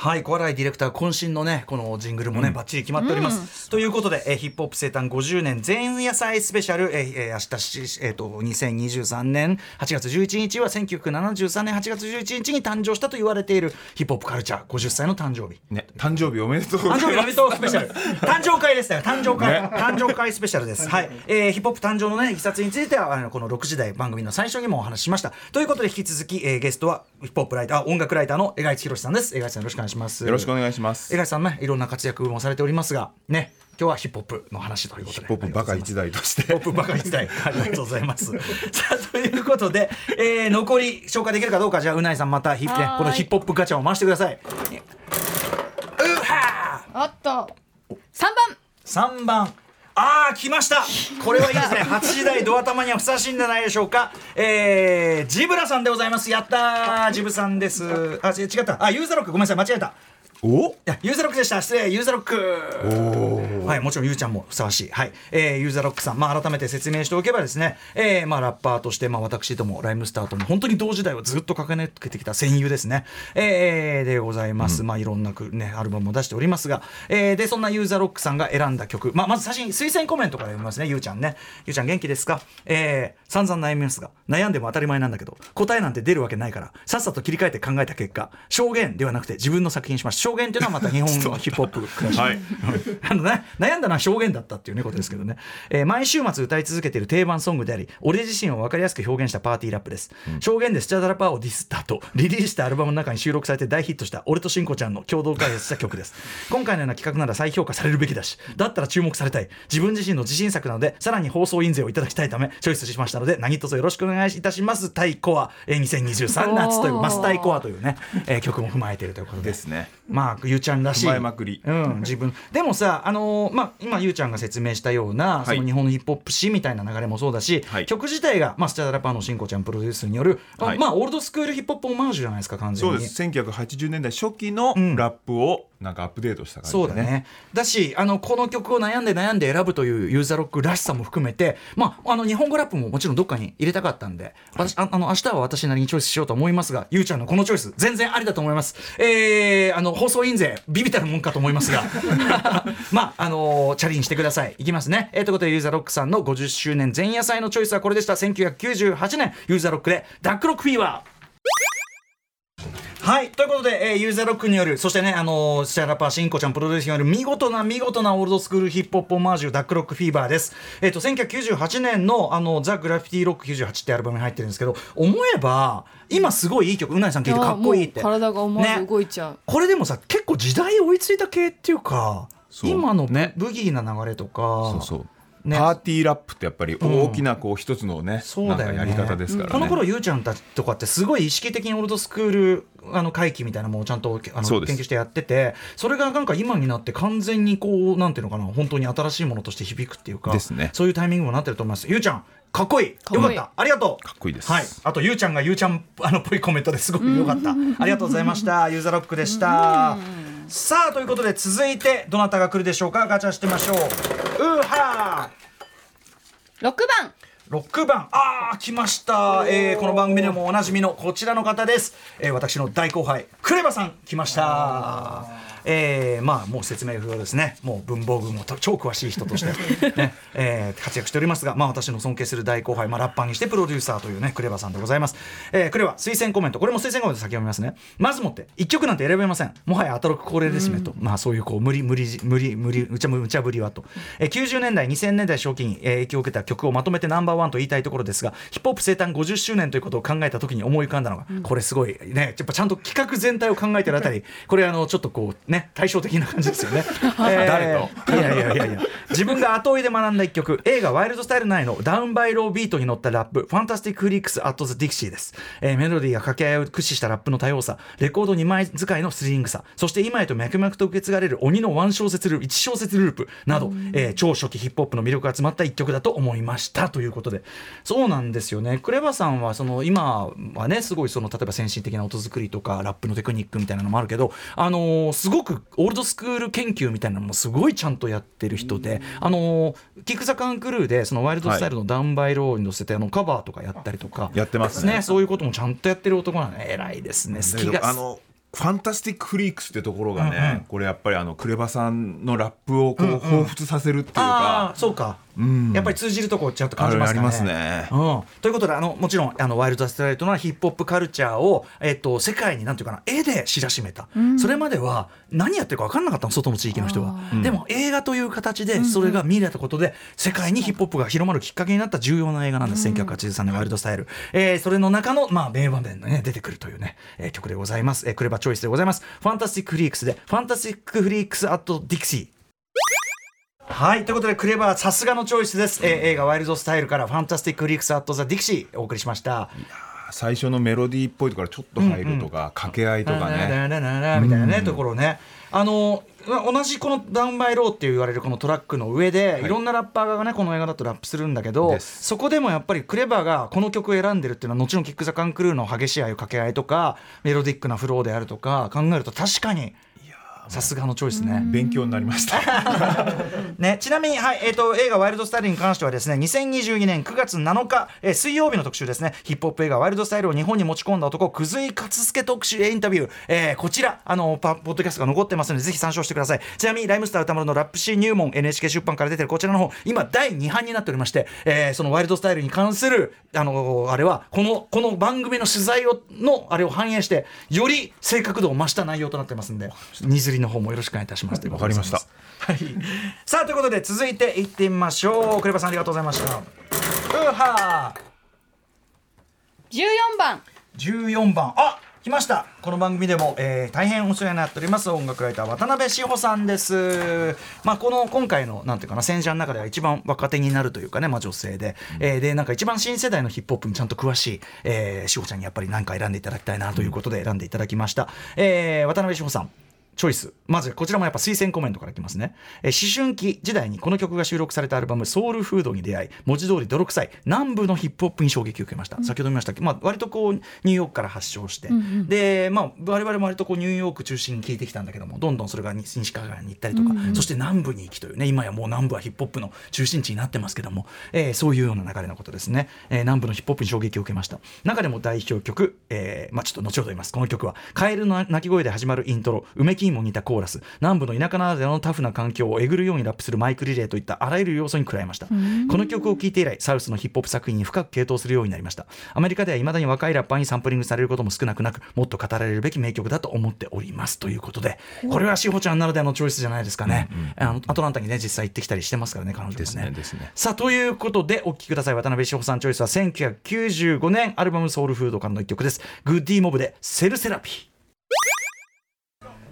Speaker 1: はい、小洗ディレクター渾身のねこのジングルもね、バッチリ決まっております、ということで、えーヒップホップ生誕50年前夜祭スペシャル、えーえー明日し、えー、と2023年8月11日は1973年8月11日に誕生したと言われているヒップホップカルチャー50歳の誕生日。
Speaker 4: ね、誕生日おめでとうございます。
Speaker 1: 誕生日おめでとうスペシャル誕生会ですね誕生会、誕生会スペシャルです。はい、えーヒップホップ誕生のねいきさつについてはあのこの6時台番組の最初にもお話ししました。ということで引き続き、えーゲストはヒップホップライター音楽ライターの江賀一博さんです。江賀一さんよろしくお願いします
Speaker 4: よろしくお願いします。
Speaker 1: 江川さんねいろんな活躍もされておりますがね今日はヒップホップの話ということで。
Speaker 4: ポップバカ一台として。
Speaker 1: ヒップホップバカ一台 ありがとうございます。さあということで、えー残り紹介できるかどうか。じゃあうないさんまたヒップ、ねこのヒップホップガチャを回してください。うはー。
Speaker 2: あった3番。
Speaker 1: 3番あー来ました。これはいいですね。8時台ドア玉にはふさわしいんじゃないでしょうか。えー、ジブラさんでございます。やったー。ジブさんです。あ違違った。あユーザーロック。ごめんなさい。間違えた
Speaker 4: お？
Speaker 1: いやユーザーロックでした。失礼ユーザーロック。はいもちろんゆうちゃんもふさわしい。はい、えー、ユーザーロックさんまあ改めて説明しておけばですねえー、まあラッパーとしてまあ私ともライムスターとも本当に同時代をずっと駆け抜けてきた戦友ですね。えー、でございます、まあいろんなくねアルバムも出しておりますがえー、でそんなユーザーロックさんが選んだ曲まあまず最初に推薦コメントから読みますねゆうちゃんね。ゆうちゃん元気ですか？えー、散々悩みますが悩んでも当たり前なんだけど答えなんて出るわけないからさっさと切り替えて考えた結果証言ではなくて自分の作品にしました証言っていうのはまた日本の ヒップホップクラシック
Speaker 4: はい。
Speaker 1: あのね、悩んだのは表現だったっていうねことですけどね、えー毎週末歌い続けている定番ソングであり俺自身を分かりやすく表現したパーティーラップです、証言でスチャダラパーをディスった後リリースしたアルバムの中に収録されて大ヒットした俺としんこちゃんの共同開発した曲です。今回のような企画なら再評価されるべきだしだったら注目されたい。自分自身の自信作なのでさらに放送印税をいただきたいためチョイスしましたので何卒よろしくお願いいたします。タイコア、えー2023夏というマスタイコアというね、えー曲も踏まえているということで
Speaker 4: ですね。
Speaker 1: まあゆうちゃんらしい
Speaker 4: 踏まえまくり
Speaker 1: うん、自分でもさ、あのーまあ、今ゆうちゃんが説明したような、
Speaker 4: はい
Speaker 1: その日本のヒップホップ史みたいな流れもそうだし、
Speaker 4: はい
Speaker 1: 曲自体が、まあ、スチャダラパーのしんこちゃんプロデュースによる、
Speaker 4: はい
Speaker 1: まあ、オールドスクールヒップホップオマージュじゃないですか完全に。
Speaker 4: そうです。1980年代初期の
Speaker 1: ん
Speaker 4: ラップをなんかアップデートした感じで
Speaker 1: そうだね。だし、あの、この曲を悩んで悩んで選ぶというユーザーロックらしさも含めて、まあ、あの、日本語ラップももちろんどっかに入れたかったんで、私、ああの、明日は私なりにチョイスしようと思いますが、ゆうちゃんのこのチョイス、全然ありだと思います。えー、あの、放送印税、ビビたるもんかと思いますが、まあ、あのチャレンジしてください。いきますね。えー、ということで、ユーザーロックさんの50周年前夜祭のチョイスはこれでした。1998年、ユーザーロックで、ダックロックフィーバー。はいということで、えーユーザーロックによるそしてねあのーシャラパーしんこちゃんプロデュースによる見事な見事なオールドスクールヒップホップオマージュダックロックフィーバーです。えっ、と1998年のあのザ・グラフィティロック98ってアルバムに入ってるんですけど思えば今すごいいい曲うなぎさん聞いてかっこいいって。
Speaker 2: 体が思わず
Speaker 1: ね。
Speaker 2: 動いちゃう、
Speaker 1: これでもさ結構時代追いついた系っていうか
Speaker 4: そう。
Speaker 1: 今のブ,、
Speaker 4: ね。
Speaker 1: ブギーな流れとか。
Speaker 4: そうそう
Speaker 1: ね。
Speaker 4: パーティーラップってやっぱり大きなこう一つのね、
Speaker 1: そうだよね。
Speaker 4: なんかやり方ですからね。
Speaker 1: この頃ゆうちゃんたちとかってすごい意識的にオールドスクールあの回帰みたいなものをちゃんとあの研究してやっててそれがなんか今になって完全にこうなんていうのかな本当に新しいものとして響くっていうか
Speaker 4: ね
Speaker 1: そういうタイミングもなってると思いますゆうちゃんかっこいいよかったありがとう
Speaker 4: かっこいいです
Speaker 1: はいあとゆうちゃんがゆうちゃんあのっぽいコメントですごくよかったありがとうございましたユーザーロックでしたさあということで続いてどなたが来るでしょうかガチャしてみましょううーはー
Speaker 2: 6番
Speaker 1: 6番。あー来ました、えーこの番組でもおなじみのこちらの方です、えー私の大後輩クレバさん来ましたえーまあもう説明不要ですね。もう文房具もと超詳しい人として、ね えー活躍しておりますが、まあ、私の尊敬する大後輩、まあ、ラッパーにしてプロデューサーというねクレバさんでございます、えークレバ推薦コメント。これも推薦コメント先読みますね。まずもって1曲なんて選べません。もはやアトロク恒例ですねと、まあそういうこう無理無理無理無理無茶無茶ぶりはと、えー90年代2000年代初期に、えー影響を受けた曲をまとめてナンバーワンと言いたいところですがヒップホップ生誕50周年ということを考えた時に思い浮かんだのが、これすごいねやっぱちゃんと企画全体を考えてるあたりこれあのちょっとこうね対照的な感じですよね、
Speaker 4: 誰
Speaker 1: と？いやいやいやいや。自分が後追いで学んだ一曲映画「ワイルドスタイル」の Down By Law ビートに乗ったラップ「ファンタスティック・フリークス・アット・ザ・ディクシー」です、えーメロディーや掛け合いを駆使したラップの多様さレコード2枚使いのスリリングさそして今へと脈々と受け継がれる鬼のワン小節ループ1小節ループなど、えー超初期ヒップホップの魅力が詰まった一曲だと思いましたということで。そうなんですよね。クレバさんはその今はねすごいその例えば先進的な音作りとかラップのテクニックみたいなのもあるけどあのーすごくオールドスクール研究みたいなのもすごいちゃんとやってる人で、あのーキック・ザ・カン・クルーでそのワイルドスタイルのダウンバイローに乗せてあのカバーとかやったりとか。
Speaker 4: やってますね。
Speaker 1: そういうこともちゃんとやってる男なの。偉いですね。好きが
Speaker 4: どあのファンタスティック・フリークスってところがね、
Speaker 1: うんうん。
Speaker 4: これやっぱりあのクレバさんのラップをこう、彷彿させるっていうか。
Speaker 1: ああそうか、
Speaker 4: ん
Speaker 1: やっぱり通じるとこちゃんと感じますかね。
Speaker 4: ますね。
Speaker 1: うん、ということであのもちろんあのワイルドスタイルなヒップホップカルチャーを、えっと、世界になんていうかな絵で知らしめた、それまでは何やってるか分かんなかったの外の地域の人は、でも映画という形でそれが見れたことで世界にヒップホップが広まるきっかけになった重要な映画なんです、1983年ワイルドスタイル、えーそれの中の、まあ、名場面で、ね、出てくるというね、えー曲でございます、えークレバチョイスでございます。 Fantastic Freaks で Fantastic Freaks at Dixieはいということでクレバさすがのチョイスです、えー映画「ワイルドスタイル」から「 Fantastic Freaks at the Dixie」お送りしました。
Speaker 4: 最初のメロディーっぽいところからちょっと入るとか、掛け合いとかね、
Speaker 1: ラララララみたいなね、ところね。あの同じこの「ダウンバイロー」って言われるこのトラックの上で、い、ろんなラッパーがねこの映画だとラップするんだけどそこでもやっぱりクレバがこの曲を選んでるっていうのは後のキック・ザ・カン・クルーの激しいああいう掛け合いとかメロディックなフローであるとか考えると確かにさすがのチョイスね。
Speaker 4: 勉強になりました。
Speaker 1: ね、ちなみに、はいえー、と映画「ワイルドスタイル」に関してはですね2022年9月7日、えー水曜日の特集ですね。ヒップホップ映画「ワイルドスタイル」を日本に持ち込んだ男くずい勝助特集インタビュー、えーこちらあのパポッドキャストが残ってますのでぜひ参照してください。ちなみにライムスター歌丸のラップシー入門 NHK 出版から出てるこちらの方今第2版になっておりまして、えーそのワイルドスタイルに関するあのあれはこのこの番組の取材をのあれを反映してより正確度を増した内容となってますんで荷釣りの方もよろしくお願いいたしますということで。ございますはい、さあということで続いていってみましょう。クレバさんありがとうございました。うは
Speaker 2: 14番。
Speaker 1: 14番。あ来ました。この番組でも、えー大変お世話になっております。音楽ライター渡辺志保さんです。まあこの今回のなんていうかな戦者の中では一番若手になるというかね、まあ、女性で、えーでなんか一番新世代のヒップホップにちゃんと詳しい、えー、志保ちゃんにやっぱり何か選んでいただきたいなということで選んでいただきました、えー渡辺志保さんチョイス。まずこちらもやっぱ推薦コメントからいきますね、えー思春期時代にこの曲が収録されたアルバム「ソウルフード」に出会い文字通り泥臭い南部のヒップホップに衝撃を受けました、先ほど見ました。けど、まあ、割とこうニューヨークから発祥して、で、まあ、我々も割とこうニューヨーク中心に聞いてきたんだけどもどんどんそれが西西海岸に行ったりとか、そして南部に行きというね今やもう南部はヒップホップの中心地になってますけども、えーそういうような流れのことですね、えー南部のヒップホップに衝撃を受けました。中でも代表曲、えーまあ、ちょっと後ほど言います。この曲はカエルの鳴き声で始まるイントロ呻きにも似たコーラス。南部の田舎ならではのタフな環境をえぐるようにラップするマイクリレーといったあらゆる要素に食らいました。この曲を聴いて以来サウスのヒップホップ作品に深く傾倒するようになりました。アメリカでは未だに若いラッパーにサンプリングされることも少なくなくもっと語られるべき名曲だと思っております。ということでこれは志保ちゃんならではのチョイスじゃないですかね、あのアトランタにね実際行ってきたりしてますからね彼女も
Speaker 4: ですね。ですね。
Speaker 1: さあということでお聴きください。渡辺志保さんチョイスは1995年アルバム「ソウルフード」からの一曲です。グッディモブで「 Cell Therapy」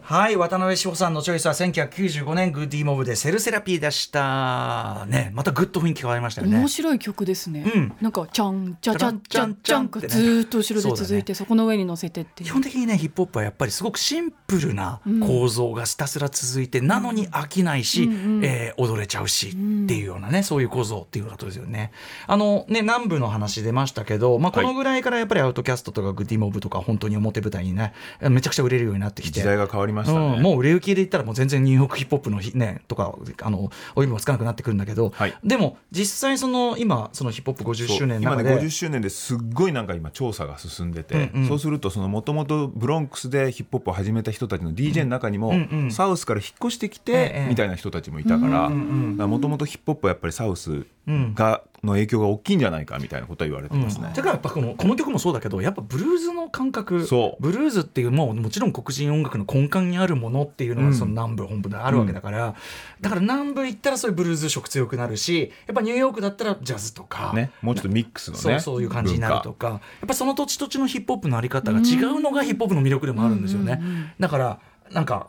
Speaker 1: はい渡辺志保さんのチョイスは1995年グッディモブでセルセラピーでした。ねまたグッと雰囲気変わりましたよね。
Speaker 2: 面白い曲ですね、
Speaker 1: うん。
Speaker 2: なんかチャンチャチャンチャンチャンがずーっと後ろで続いてそ,、この上に乗せてっていう。
Speaker 1: 基本的にねヒップホップはやっぱりすごくシンプルな構造がひたすら続いて、なのに飽きないし、えー踊れちゃうしっていうようなねそういう構造っていうことですよね。あのね南部の話出ましたけど、まあ、このぐらいからやっぱりアウトキャストとかグッディモブとか本当に表舞台にねめちゃくちゃ売れるようになってきて。
Speaker 4: 時代が変わりましたね、
Speaker 1: うん、もう売れ行きで言ったらもう全然ニューヨークヒップホップのひねとかあのお指もつかなくなってくるんだけど、
Speaker 4: はい。
Speaker 1: でも実際その今そのヒップホップ50周年の
Speaker 4: 今ね
Speaker 1: 中で
Speaker 4: 50周年ですっごいなんか今調査が進んでて、
Speaker 1: うんうん。
Speaker 4: そうするとそのもともとブロンクスでヒップホップを始めた人たちの DJ の中にも、
Speaker 1: うんうん。
Speaker 4: サウスから引っ越してき
Speaker 1: ええ。
Speaker 4: てみたいな人たちもいたからもともとヒップホップはやっぱりサウスがの影響が大きいんじゃないかみたいなことは言われてますね。
Speaker 1: だからやっぱこのこの曲もそうだけどやっぱブルーズの感覚。ブルーズっていうもうもちろん黒人音楽の根幹にあるものっていうのがその南部本部であるわけだから、だから南部行ったらそういうブルーズ色強くなるしやっぱニューヨークだったらジャズとか、
Speaker 4: ね、もうちょっとミックスのね
Speaker 1: そうそういう感じになるとかやっぱその土地土地のヒップホップのあり方が違うのがヒップホップの魅力でもあるんですよね、だからなんか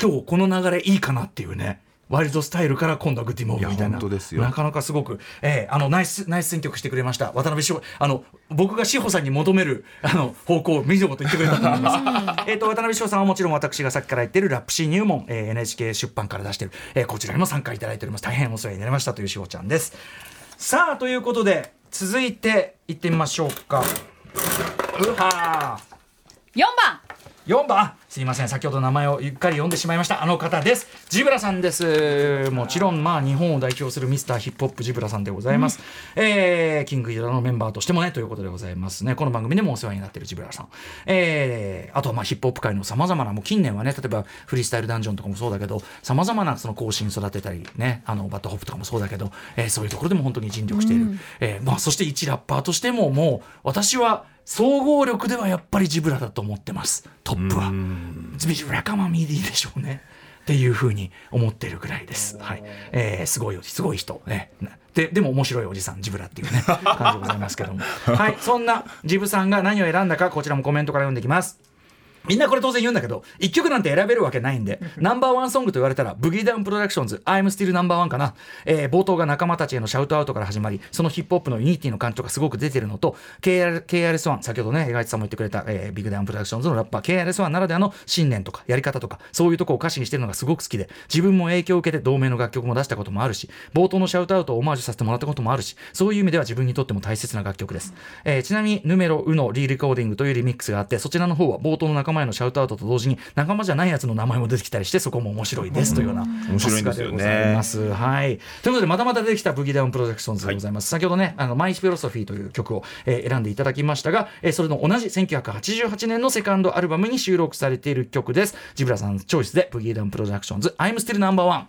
Speaker 1: 今日この流れいいかなっていうねワイルドスタイルから今度はグッディモーブみたい
Speaker 4: い
Speaker 1: ななかなかすごく、えーあのナイスナイス選曲してくれました。渡辺志保あの僕が志保さんに求めるあの方向を見事言ってくれたと思います。えっと渡辺志保さんはもちろん私がさっきから言ってるラップシー入門、えー NHK 出版から出してる、えーこちらにも参加いただいております。大変お世話になりましたという志保ちゃんです。さあということで続いていってみましょうか。うはー。
Speaker 2: 4番。
Speaker 1: 4番。あすいません先ほど名前をゆっかり読んでしまいました。あの方です。ジブラさんです。もちろんまあ日本を代表するミスターヒップホップジブラさんでございます、えーキングギドラのメンバーとしてもねということでございますね。この番組でもお世話になっているジブラさん。えーあとはまあヒップホップ界のさまざまなもう近年はね例えばフリースタイルダンジョンとかもそうだけどさまざまなその後進育てたりねあのバッドホップとかもそうだけど、えーそういうところでも本当に尽力している、えーまあ、そして一ラッパーとしてももう私は総合力ではやっぱりジブラだと思ってますトップは。ジブラかマミーD でしょうね。っていうふうに思ってるぐらいです。はい。えーすごい、すごい人。ね。で、でも面白いおじさん、ジブラっていうね、感じでございますけども。はい。そんなジブさんが何を選んだか、こちらもコメントから読んでいきます。みんなこれ当然言うんだけど、一曲なんて選べるわけないんで、ナンバーワンソングと言われたら、ブギーダウンプロダクションズ、I'm Still Number One かな。えー冒頭が仲間たちへのシャウトアウトから始まり、そのヒップホップのユニティの感情がすごく出てるのと、KR KRS-1、先ほどね、江口さんも言ってくれた、えーブギーダウンプロダクションズのラッパー、KRS-1 ならではの信念とか、やり方とか、そういうとこを歌詞にしてるのがすごく好きで、自分も影響を受けて同名の楽曲も出したこともあるし、冒頭のシャウトアウトをオマージュさせてもらったこともあるし、そういう意味では自分にとっても大切な楽曲です。えーちなみに、 Numero Uno Re-recording というリミックスがあって、そちらの方は冒頭の仲間へのシャウトアウトと同時に、仲間じゃないやつの名前も出てきたりして、そこも面白いですというような、
Speaker 4: 面白いんで
Speaker 1: ございます。はい。ということで、またまた出てきたブギダウンプロダクションズでございます。先ほどね、あの、 My Philosophy という曲を、えー選んでいただきましたが、えーそれの同じ1988年のセカンドアルバムに収録されている曲です。ジブラさんチョイスで、ブギーダウンプロダクションズ、I'm Still Number One。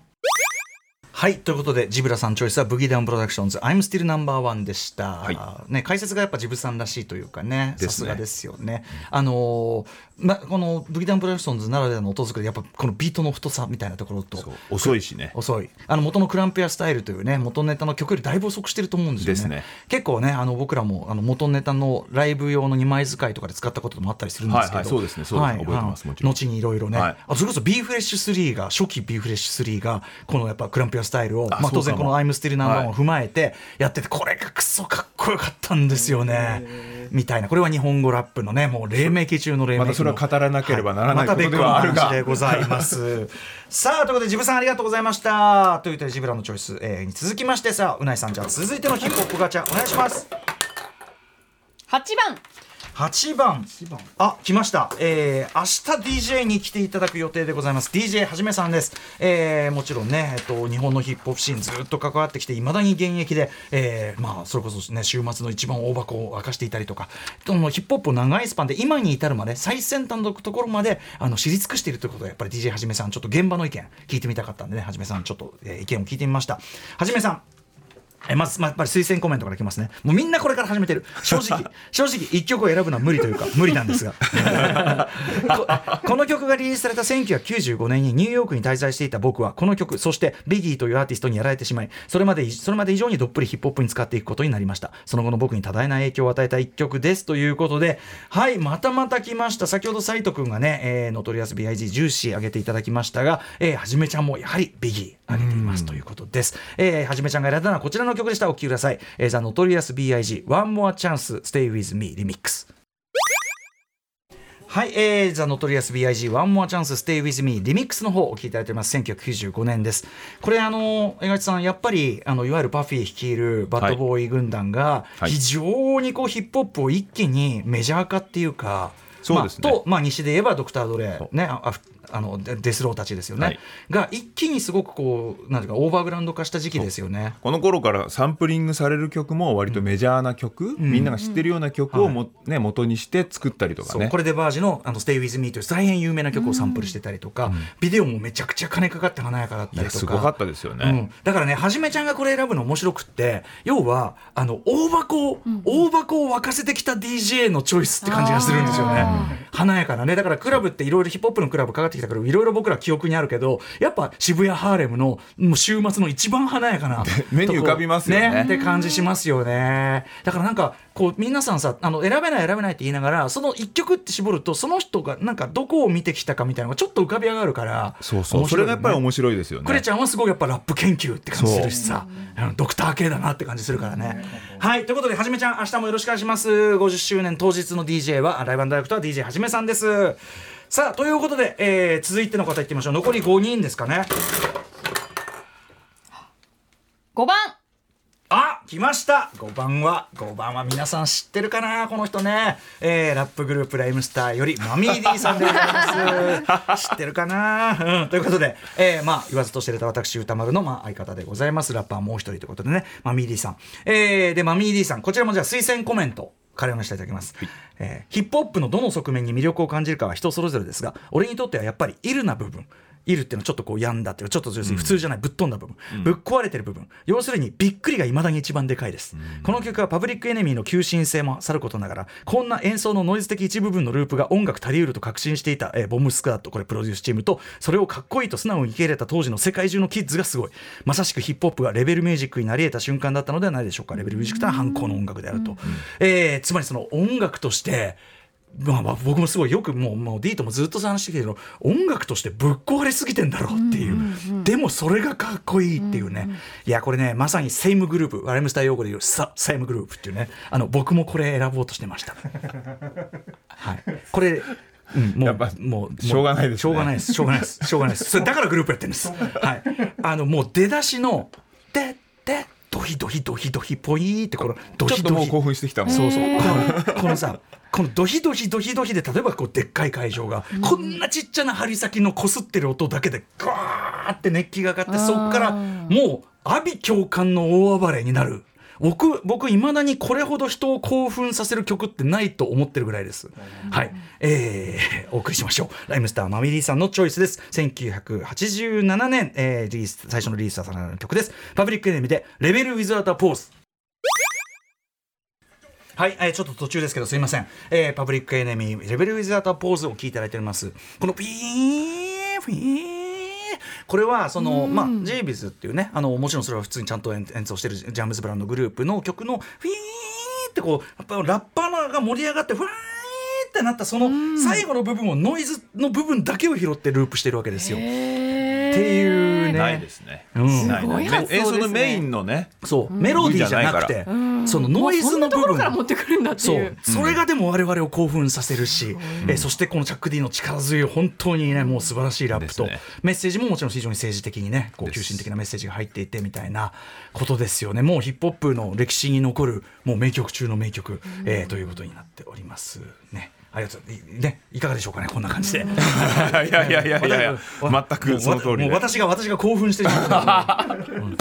Speaker 1: はい。ということで、ジブラさんチョイスは、ブギーダウンプロダクションズ、I'm Still Number One でした。
Speaker 4: は
Speaker 1: ね、解説がやっぱジブさんらしいというかね、
Speaker 4: ね
Speaker 1: さすがですよね。あのーま、このブギーダウンプロダクションズならではの音作り、やっぱこのビートの太さみたいなところと、
Speaker 4: 遅いしね。
Speaker 1: 遅い。あの元の Cramp Your Style というね元ネタの曲よりだいぶ遅くしてると思うんですよね。
Speaker 4: ね。
Speaker 1: 結構ねあの僕らもあの元ネタのライブ用の2枚使いとかで使ったこともあったりするんですけど、
Speaker 4: はいはいそうですね。そうですね。覚えてますもちろん。
Speaker 1: 後にいろいろね、
Speaker 4: はい。
Speaker 1: あそれこそ B フレッシュ3が初期 B フレッシュ3がこのやっぱ Cramp Your Style をまあ、
Speaker 4: あそうかも。
Speaker 1: 当然この「I'm Still Number One」を踏まえてやっててこれがクソかっこよかったんですよね。みたいな。これは日本語ラップのねもう黎明期中の黎明期
Speaker 4: れは語らなければならない
Speaker 1: は
Speaker 4: ことではあるが
Speaker 1: でございます。さあ、ということで、ジブさんありがとうございました。ということで、ジブラのチョイス、えーに続きましてさあ、うないさん、じゃあ続いてのヒップホップガチャ、お願いします。
Speaker 2: 8番
Speaker 1: 8番。あ、来ました。えー、明日 DJ に来ていただく予定でございます。DJ はじめさんです。えー、もちろんね、えっと、日本のヒップホップシーンずっと関わってきて、いまだに現役で、えー、まあ、それこそね、週末の一番大箱を明かしていたりとか、そのヒップホップを長いスパンで、今に至るまで、最先端のところまで、あの、知り尽くしているということで、やっぱり DJ はじめさん、ちょっと現場の意見、聞いてみたかったんでね、はじめさん、ちょっと、えー意見を聞いてみました。はじめさん、えまず、まあ、やっぱり推薦コメントから来ますね。もうみんなこれから始めてる。正直、正直一曲を選ぶのは無理というか、無理なんですが。ここの曲がリリースされた1995年にニューヨークに滞在していた僕は、この曲、そしてビギーというアーティストにやられてしまい、それまで、それまで以上にどっぷりヒップホップに使っていくことになりました。その後の僕に多大な影響を与えた一曲です。ということで、はい、またまた来ました。先ほどサイト君がね、えー、ノトリアス BIG ジューシー上げていただきましたが、えー、はじめちゃんもやはりビギー上げていますということです。えー、はじめちゃんが選んだのはこちらの曲でした。お聴きください。えー、ザ・ノトリアス BIG One More Chance Stay With Me リミックス。はい、えー、ザ・ノトリアス BIG One More Chance Stay With Me リミックスの方お聴きいただいております1995年ですこれあの江口さんやっぱりあのいわゆるパフィー率いるバッドボーイ軍団が
Speaker 4: はい
Speaker 1: 非常にこうヒップホップを一気にメジャー化っていうか、
Speaker 4: そうですね
Speaker 1: まあ、と、まあ、西で言えばドクター・ドレねあのデデスローたちですよね、
Speaker 4: はい。
Speaker 1: が一気にすごくこうなんていうかオーバーグラウンド化した時期ですよね。
Speaker 4: この頃からサンプリングされる曲も割とメジャーな曲、みんなが知ってるような曲をも、ね、元にして作ったりとかね。
Speaker 1: これでバージの「あの Stay With Me」という大変有名な曲をサンプルしてたりとか、ビデオもめちゃくちゃ金かかって華やかだったりとか。
Speaker 4: すごかったですよね、
Speaker 1: うん、だからねはじめちゃんがこれ選ぶの面白くって要はあの大箱を、大箱を沸かせてきた DJ のチョイスって感じがするんですよね。華やかなね。だからクラブっていろいろヒップホップのクラブかかってきたからいろいろ僕ら記憶にあるけどやっぱ渋谷ハーレムのもう週末の一番華やかな
Speaker 4: 目に浮かびますよね。
Speaker 1: って感じしますよね。だからなんかこう皆さんさあの選べない選べないって言いながらその一曲って絞るとその人がなんかどこを見てきたかみたいなのがちょっと浮かび上がるから
Speaker 4: そうそう。それがやっぱり面白いですよね。
Speaker 1: クレちゃんはすごいやっぱラップ研究って感じするしさ、うん。ドクター系だなって感じするからね。はい、ということで、はじめちゃん、明日もよろしくお願いします。50周年当日の DJ は、ライブダイレクトは DJ はじめさんです。さあ、ということで、えー続いての方いってみましょう。残り5人ですかね。
Speaker 2: 5番。
Speaker 1: あ来ました。5番は5番は皆さん知ってるかなこの人ね、えーラップグループライムスターよりマミー D さんでございます。知ってるかな、うん、ということで、えーまあ言わずと知れた私歌丸の、まあ、相方でございます。ラッパーもう一人ということでね。マミー D さん、えーでマミー D さん。こちらもじゃあ推薦コメントから読ませていただきます、えーヒップホップのどの側面に魅力を感じるかは人それぞれですが俺にとってはやっぱりイルな部分イルっていうのはちょっとこう病んだっていうかちょっと要するに普通じゃないぶっ飛んだ部分、ぶっ壊れてる部分。要するにびっくりがいまだに一番でかいです、この曲はパブリックエネミーの急進性もさることながらこんな演奏のノイズ的一部分のループが音楽足りうると確信していた、えーボムスクワットこれプロデュースチームとそれをかっこいいと素直に受け入れた当時の世界中のキッズがすごい。まさしくヒップホップがレベルミュージックになり得た瞬間だったのではないでしょうか。レベルミュージックとは反抗の音楽であると、えーつまりその音楽としてまあ、まあ僕もすごいよくもうもう D ともずっと話してきてるけど音楽としてぶっ壊れすぎてんだろうっていう,、でもそれがかっこいいっていうね、いやこれねまさにセイムグループワレムスター用語で言うサセイムグループっていうね。あの僕もこれ選ぼうとしてました、はい、これうん、もう
Speaker 4: やっぱ
Speaker 1: もう
Speaker 4: しょうがないですね。
Speaker 1: しょうがないです。しょうがないです。しょうがないです。それだからグループやってるんです。はい。あのもう出だしの「ででドヒドヒドヒドヒポイーってこのド
Speaker 4: ちょっともう
Speaker 1: ヒドヒ
Speaker 4: 興奮してきたもん。
Speaker 1: そうそう。このこのさこのドヒドヒドヒドヒで例えばこうでっかい会場が、こんなちっちゃな針先のこすってる音だけでガーって熱気が上がってそこからもう阿鼻共感の大暴れになる。僕、僕、いまだにこれほど人を興奮させる曲ってないと思ってるぐらいです。はい。えー、お送りしましょう。ライムスターマミリーさんのチョイスです。1987年、えーリリース、最初のリリースされた曲です。パブリックエネミーで、レベルウィズアウターポーズ。はい、えーちょっと途中ですけどすいません、えーパブリックエネミーレベルウィズアーターポーズを聞いていただいておりますこのピーフィーこれはその、まあ、ジェイビズっていうねあのもちろんそれは普通にちゃんと演演奏してるジャムズ・ブラウンのグループの曲のフィーってこうやっぱラッパーが盛り上がってファーってなったその最後の部分をノイズの部分だけを拾ってループしてるわけですよ。っていうね。
Speaker 4: ないですね、
Speaker 1: うん。
Speaker 4: ないない。
Speaker 2: すごい発想ですね。
Speaker 4: 演奏のメインのね
Speaker 1: そう、メロディーじゃなくて、そのノイズの部
Speaker 2: そんなところ
Speaker 1: 分
Speaker 2: から持ってくるんだって
Speaker 1: そ
Speaker 2: いう。
Speaker 1: う。それがでも我々を興奮させるし、えそしてこのチャック・ディの力強い本当にねもう素晴らしいラップと、
Speaker 4: ね。
Speaker 1: メッセージももちろん非常に政治的にねこう急進的なメッセージが入っていてみたいなことですよね。もうヒップホップの歴史に残るもう名曲中の名曲、えーということになっておりますね。ありがとう。いねいかがでしょうかねこんな感じで。
Speaker 4: いやいやいやいやいや全くその通りで。
Speaker 1: 私が私が興奮してしまううん。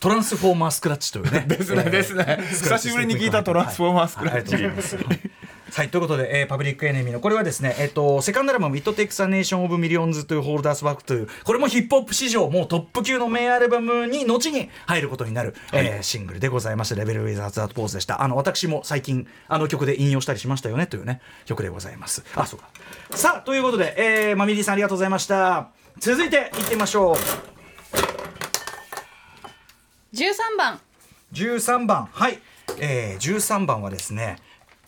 Speaker 1: トランスフォーマースクラッチというね。
Speaker 4: ですねですね。久しぶりに聞いたトランスフォーマースクラッチ。
Speaker 1: はいありがとうございます。はい、ということで、えーパブリックエネミーの、これはですね、えっ、と、セカンドアルバム、 It Takes a Nation of Millions to Hold Us Back という、これもヒップホップ史上、もうトップ級の名アルバムに、後に入ることになる、えーシングルでございまして、 Rebel Without a Pause でした。あの、私も最近、あの曲で引用したりしましたよね、というね、曲でございます。あ、そうか。さあ、ということで、えー、マミリーさんありがとうございました。続いて、いってみましょう。
Speaker 2: 13番
Speaker 1: 13番はい、えー、13番はですね、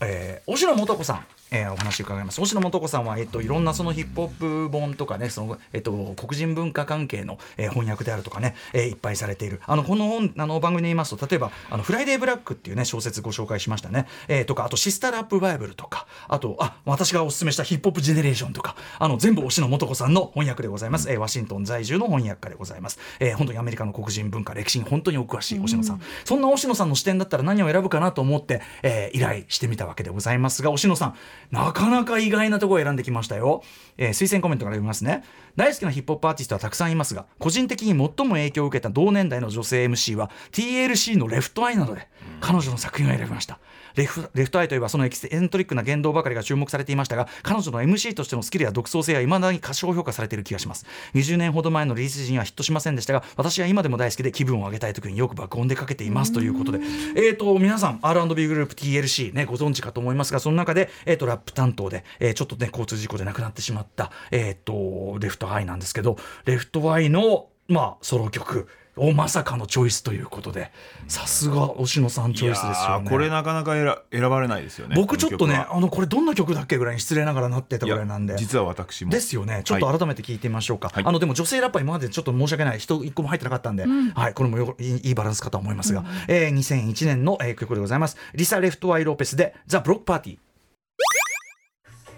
Speaker 1: えー、押野素子さん。えーお話伺います。押野素子さんは、えっと、いろんなそのヒップホップ本とかねその、えっと、黒人文化関係の、えー翻訳であるとかね、えーいっぱいされている。あのこの本あの番組で言いますと例えば「あのフライデーブラック」っていうね小説ご紹介しましたね、えーとかあと「シスターラップバイブル」とかあとあ私がおすすめした「ヒップホップジェネレーション」とかあの全部押野素子さんの翻訳でございます、えーワシントン在住の翻訳家でございます、えー本当にアメリカの黒人文化歴史に本当にお詳しい押野さん、そんな押野さんの視点だったら何を選ぶかなと思って、えー依頼してみたわけでございますが押野さんなかなか意外なところを選んできましたよ、えー推薦コメントから読みますね。大好きなヒップホップアーティストはたくさんいますが個人的に最も影響を受けた同年代の女性 MC は TLC のレフトアイなどで彼女の作品を選びました。レフレフトアイといえばそのエキセントリックな言動ばかりが注目されていましたが彼女の MC としてのスキルや独創性は未だに過小評価されている気がします。20年ほど前のリリース時にはヒットしませんでしたが私は今でも大好きで気分を上げたい時によく爆音でかけていますということで。えーと皆さん R&B グループ TLC ねご存知かと思いますがその中で、えー、とラップ担当で、えーちょっとね交通事故で亡くなってしまった、えー、とレフトアイなんですけどレフトアイのまあソロ曲をまさかのチョイスということでさすが押野さんチョイスですよね。
Speaker 4: ーこれなかなか選選ばれないですよね
Speaker 1: 僕ちょっとねあのこれどんな曲だっけぐらいに失礼ながらなってたぐらいなんで。
Speaker 4: 実は私も。
Speaker 1: ですよね。ちょっと改めて聞いてみましょうか、
Speaker 4: はい。
Speaker 1: あのでも女性ラッパー今までちょっと申し訳ない人一個も入ってなかったんで、はいこれもよいいバランスかと思いますが、えー2001年の、えー曲でございます。リサ・レフトアイ・ロペスで「The Block Party」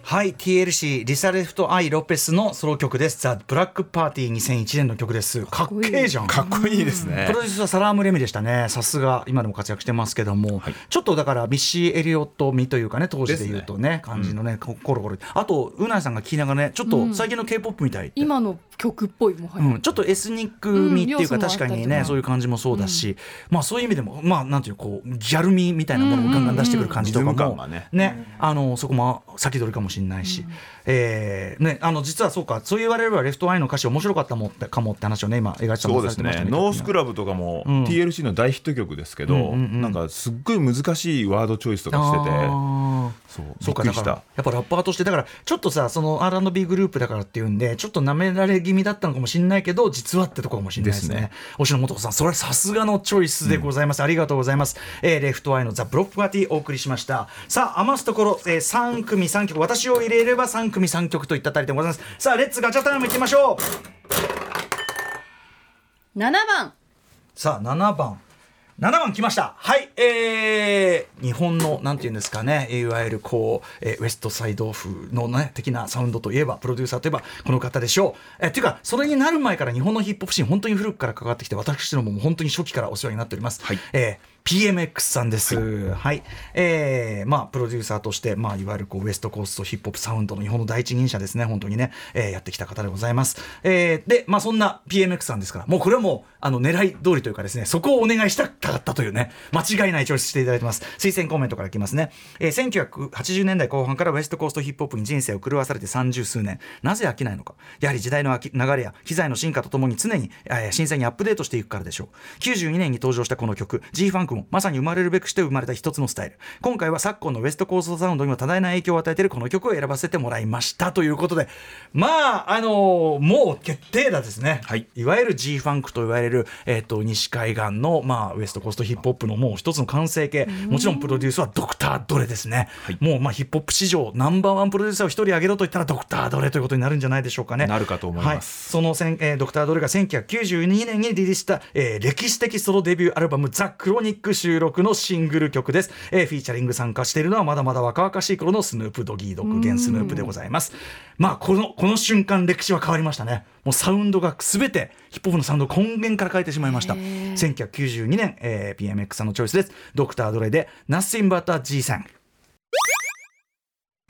Speaker 1: はい TLC リサ・レフトアイ・ロペスのソロ曲です「The Block Party」2001年の曲です。かっけえじゃん。
Speaker 4: かっこいいですね。
Speaker 1: プロデュースはサラーム・レミでしたね。さすが今でも活躍してますけども、
Speaker 4: はい。
Speaker 1: ちょっとだからミッシー・エリオット味というかね当時で言うとね感じのね、こコロコロあとうないさんが聞きながらねちょっと最近の k p o p みたいって、
Speaker 2: 今の曲っぽいもはや、
Speaker 1: うん、ちょっとエスニック味っていうか、
Speaker 2: うん
Speaker 1: 確かにねそういう感じもそうだし、まあそういう意味でもまあなんていうこうギャル味みたいなものをガンガン出してくる感じとかも、
Speaker 4: リズム感がね。
Speaker 1: あのそこも先取りかもしれないし、えーねあの実はそうか。そう言われればレフトアイの歌詞面白かったもかもって話をね今描いて
Speaker 4: そうですね。ノースク
Speaker 1: ラ
Speaker 4: ラブとかも
Speaker 1: ん。
Speaker 4: TLC の大ヒット曲ですけど、
Speaker 1: うんうんうん。
Speaker 4: なんかすっごい難しいワードチョイスとかしててそうび
Speaker 1: そうかだからやっぱラッパーとしてだからちょっとさその R&B グループだからっていうんでちょっと舐められ気味だったのかもしれないけど実はってところかもしれないですね。
Speaker 4: ですね。
Speaker 1: 押野素子さんそれはさすがのチョイスでございます、ありがとうございます、えーレフトアイのザ・ブロックパーティーお送りしました。さあ余すところ、えー、3組3曲。私を入れれば3組3曲といったあたりでございます。さあ Let's ガチャタイムいきましょう。
Speaker 2: 7番。
Speaker 1: さあ7番。7番来ました。はいえー、日本のなんていうんですかね。いわゆるこう、えーウエストサイド風のね的なサウンドといえばプロデューサーといえばこの方でしょう。えーっていうかそれになる前から日本のヒップホップシーン本当に古くから関わってきて私どもも本当に初期からお世話になっております、
Speaker 4: はい。
Speaker 1: えー PMX さんです。はい。えーまあ、プロデューサーとして、まあ、いわゆるこうウエストコーストヒップホップサウンドの日本の第一人者ですね、本当にね、えーやってきた方でございます。えーで、まあ、そんな PMX さんですから、もうこれはもう、あの、狙い通りというかですね、そこをお願いしたかったというね、間違いないチョイスしていただいてます。推薦コメントからいきますね。えー1980年代後半からウエストコーストヒップホップに人生を狂わされて三十数年、なぜ飽きないのか。やはり時代の流れや機材の進化とともに常に、えー新鮮にアップデートしていくからでしょう。92年に登場したこの曲、G ファンクもまさに生まれるべくして生まれた一つのスタイル。今回は昨今のウエストコーストサウンドにも多大な影響を与えているこの曲を選ばせてもらいましたということで、まあ、あのーもう決定だですね。
Speaker 4: はい
Speaker 1: いわゆる G ファンクと言われる、えっ、と、西海岸の、まあ、ウエストコーストヒップホップのもう一つの完成形。もちろんプロデュースはドクター・ドレですね。もう、まあ、ヒップホップ史上ナンバーワンプロデューサーを一人挙げろと言ったらドクター・ドレということになるんじゃないでしょうかね。
Speaker 4: なるかと思います
Speaker 1: はい、そのせん、えードクター・ドレが1992年にリリースした、えー歴史的ソロデビューアルバム「ザ・クロニック」収録のシングル曲です、えーフィーチャリング参加しているのはまだまだ若々しい頃のスヌープ・ドギー・ドッグ現スヌープでございます。まあこのこの瞬間歴史は変わりましたね。もうサウンドが全てヒップホップのサウンドを根源から変えてしまいました。1992年、えー PMX さんのチョイスです。ドクター・ドレで「Nothing But a G さん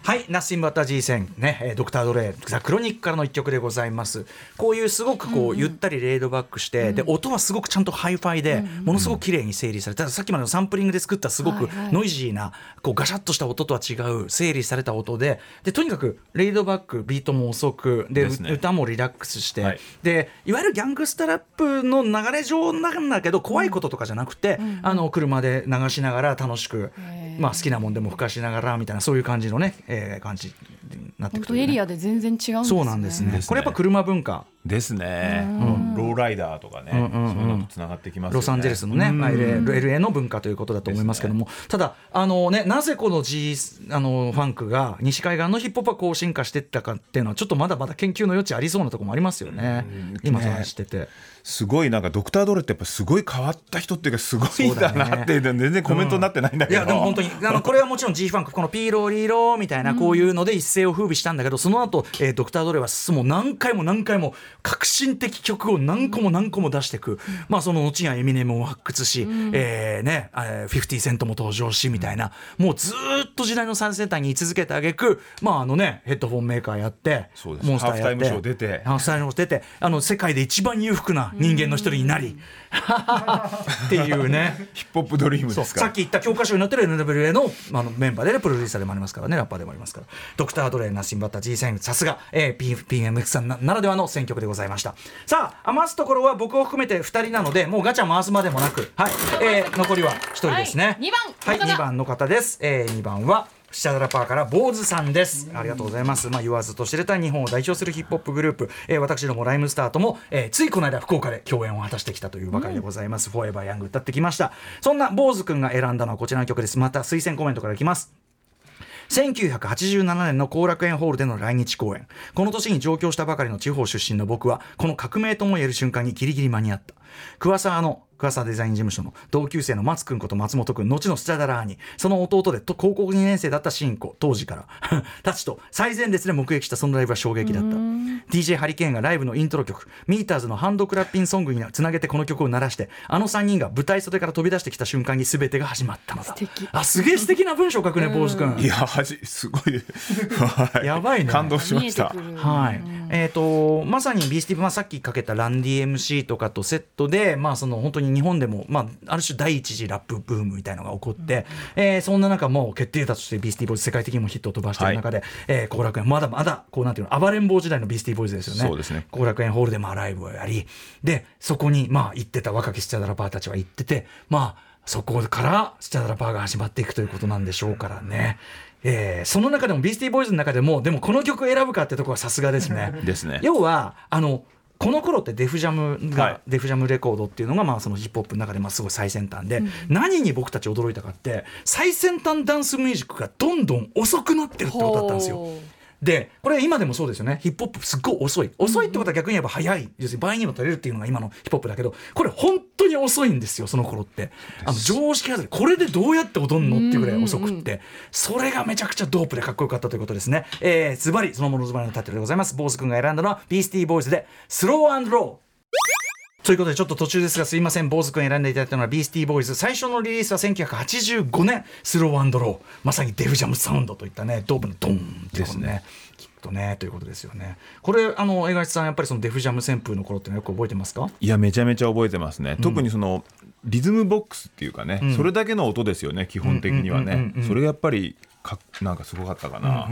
Speaker 1: はい、ナッシンバッタ G 戦ね、えードクター・ドレイ、 The Chronic からの一曲でございます。こういうすごくこう、ゆったりレイドバックして、で、音はすごくちゃんとハイファイで、ものすごく綺麗に整理されたださっきまでのサンプリングで作ったすごく
Speaker 2: はいはい。
Speaker 1: ノイジーな、こうガシャッとした音とは違う整理された音で、で、とにかくレイドバック、ビートも遅く、で、
Speaker 4: ね。
Speaker 1: 歌もリラックスして、
Speaker 4: はい。
Speaker 1: で、いわゆるギャングスタラップの流れ上なんだけど、怖いこととかじゃなくて、あの、車で流しながら楽しく、まあ好きなもんでも吹かしながらみたいなそういう感じのね、えー感じになってくというね。
Speaker 2: 当エリアで全然違うんですね。
Speaker 1: そうなんですね
Speaker 4: ですね。
Speaker 1: これやっぱ車文化
Speaker 4: ですね、
Speaker 1: ん。
Speaker 4: ローライダーとかね、
Speaker 1: うんうんうん。
Speaker 4: そういうのとつながってきますよね。
Speaker 1: ロサンゼルスのね、
Speaker 4: うん。
Speaker 1: まあ LA, の文化ということだと思いますけども、ただあの、ね、なぜこの G あのファンクが西海岸のヒップホップがこう進化していったかっていうのはちょっとまだまだ研究の余地ありそうなところもありますよね、今してて。
Speaker 4: すごいなんかドクター・ドレってやっぱすごい変わった人っていうかすごいんだなって、全然コメントになってないんだけど、
Speaker 1: いやでも本当にあのこれはもちろん G ファンクこのピーローリーローみたいなこういうので一世を風靡したんだけど、その後、えードクター・ドレはもう何回も何回も革新的曲を何個も何個も出していく、まあその後にはエミネムを発掘し、えーねえー50セントも登場しみたいなもうずーっと時代の最先端に居続けてあげくまああのねヘッドフォンメーカーやって
Speaker 4: そうです。
Speaker 1: モンスターやって
Speaker 4: ハーフタイムショー出て。
Speaker 1: ハーフタイムショー出てあの世界で一番裕福な人間の一人になり、っていうね。
Speaker 4: ヒップホップドリームですか。
Speaker 1: さっき言った教科書に載ってる NWA のあのメンバーで、ね、プロデューサーでもありますからねラッパーでもありますからドクター・ドレーナッシンバッタ G 戦さすが、えー、PMX さんなならではの選曲でございましたさあ余すところは僕を含めて2人なのでもうガチャ回すまでもなくはい、えー残りは1人ですね、
Speaker 2: はい二番
Speaker 1: はい
Speaker 2: この方
Speaker 1: 2番の方です、えー、2番はシャダラパーから坊主さんです。ありがとうございます。まあ、言わずと知れた日本を代表するヒップホップグループ、えー私どもライムスターとも、えーついこの間福岡で共演を果たしてきたというばかりでございます。フォーエバーヤング歌ってきました。そんな坊主くんが選んだのはこちらの曲です。また推薦コメントからいきます。1987年の後楽園ホールでの来日公演。この年に上京したばかりの地方出身の僕はこの革命ともいえる瞬間にギリギリ間に合った。桑沢の桑沢デザイン事務所の同級生の松君こと松本君後のスチャダラーにその弟でと高校2年生だったシンコ当時から たちと最前列で目撃したそのライブは衝撃だった。DJ ハリケーンがライブのイントロ曲ミーターズのハンドクラッピンソングにつなげてこの曲を鳴らしてあの3人が舞台袖から飛び出してきた瞬間に全てが始まったのだ。
Speaker 2: 敵。
Speaker 1: あすげえ素敵な文章書くね坊主君
Speaker 4: いやはじすごい。はい。
Speaker 1: やばいね。
Speaker 4: 感動しました。
Speaker 1: はい、えー、とまさにビースティーブ、まあ、さっきかけたランディ MC とかとセットで、まあ、その本当に日本でも、まあ、ある種第一次ラップブームみたいなのが起こって、えーそんな中もう決定打としてビースティーボーイズ世界的にもヒットを飛ばしている中で後、えー後楽園まだまだこうなんていうの暴れん坊時代のビースティーボーイズですよね
Speaker 4: そうですね
Speaker 1: 後楽園ホールでまあライブをやりでそこにまあ行ってた若きスチャダラパーたちは行っててまあそこからスチャダラパーが始まっていくということなんでしょうからね。えーその中でもビースティーボーイズの中でもでもこの曲を選ぶかってところはさすがですね。
Speaker 4: ですね
Speaker 1: 要はあのこの頃ってデフジャムが、
Speaker 4: はい。
Speaker 1: デフジャムレコードっていうのがまあそのヒップホップの中でまあすごい最先端で、何に僕たち驚いたかって最先端ダンスミュージックがどんどん遅くなってるってことだったんですよ。
Speaker 2: ほ
Speaker 1: でこれ今でもそうですよね。ヒップホップすっごい遅い。遅いってことは逆に言えば早い要するに倍にも取れるっていうのが今のヒップホップだけどこれ本当に遅いんですよその頃って。あの常識外れ。これでどうやって踊るのっていうぐらい遅くって。それがめちゃくちゃドープでかっこよかったということですね。えーズバリそのものズバリのタイトルでございます。坊主君が選んだのはビースティーボーイズでスローローということでちょっと途中ですがすいません坊主君選んでいただいたのはビースティーボーイズ最初のリリースは1985年スローローまさにデフジャムサウンドといったねドープのドーンってことね。きっとねということですよね。これあの江頭さんやっぱりそのデフジャム旋風の頃ってのはよく覚えてますか？
Speaker 4: いやめちゃめちゃ覚えてますね、特にそのリズムボックスっていうかね、それだけの音ですよね基本的には
Speaker 1: うんうんうんうん
Speaker 4: ねそれがやっぱりかなんかすごかったかな、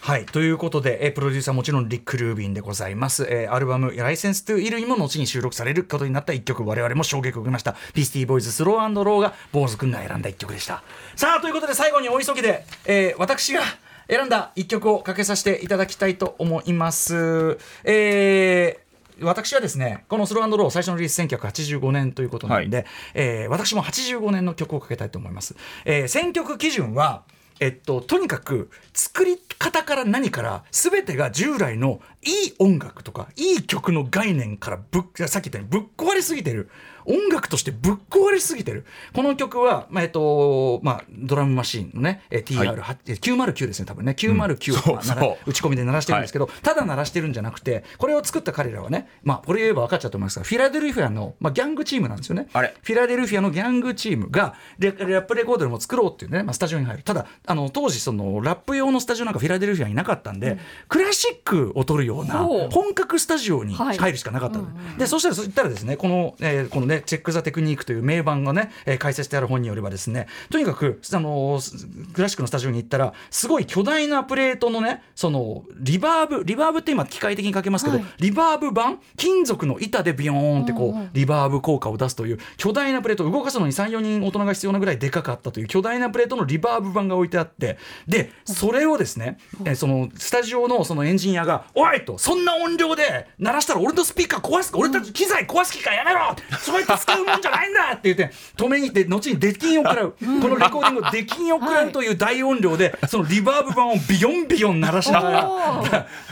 Speaker 1: はい。ということで、えープロデューサーもちろんリック・ルービンでございます、えーアルバム「ライセンス・トゥ・イル」にも後に収録されることになった一曲我々も衝撃を受けました。ピースティーボーイズスローローが坊主くんが選んだ一曲でした。さあということで最後にお急ぎで、えー私が選んだ一曲をかけさせていただきたいと思います。えー私はですねこのスローロー最初のリリース1985年ということなんで、
Speaker 4: はい。
Speaker 1: えー私も85年の曲をかけたいと思います、えー選曲基準はえっと、とにかく作り方から何から全てが従来のいい音楽とかいい曲の概念からぶっさっき言ったようにぶっ壊れすぎてる。音楽としてぶっ壊れすぎてる。この曲は、まあえっとまあ、ドラムマシーンのね、えー TR909 ですね多分ね。909を、まあ
Speaker 4: そうそう。
Speaker 1: なら打ち込みで鳴らしてるんですけど、ただ鳴らしてるんじゃなくてこれを作った彼らはね、まあ、これ言えば分かっちゃうと思いますがフィラデルフィアの、まあ、ギャングチームなんですよね。
Speaker 4: あれ。
Speaker 1: フィラデルフィアのギャングチームがレラップレコードでも作ろうっていうね、まあ、スタジオに入る。ただあの当時そのラップ用のスタジオなんかフィラデルフィアになかったんで、クラシックを撮るような本格スタジオに
Speaker 2: はい。
Speaker 1: 入るしかなかったの。で,、でそしたらそう言ったらですねこの,、えーこのねチェック・ザ・テクニックという名盤がね、えー解説してある本によればですねとにかくあのークラシックのスタジオに行ったらすごい巨大なプレートのねそのリバーブリバーブって今機械的にかけますけど、
Speaker 2: はい
Speaker 1: リバーブ板金属の板でビヨーンってこう、リバーブ効果を出すという巨大なプレート動かすのに34人大人が必要なぐらいでかかったという巨大なプレートのリバーブ板が置いてあってでそれをですね、えーそのスタジオのそのエンジニアが「おい!」と「そんな音量で鳴らしたら俺のスピーカー壊す俺たち機材壊す気かやめろそうやって使うもんじゃないんだ!」って言って止めに行って後に出禁を食らう。このレコーディングを出禁を食らうという大音量でそのリバーブ板をビヨンビヨン鳴らしながら。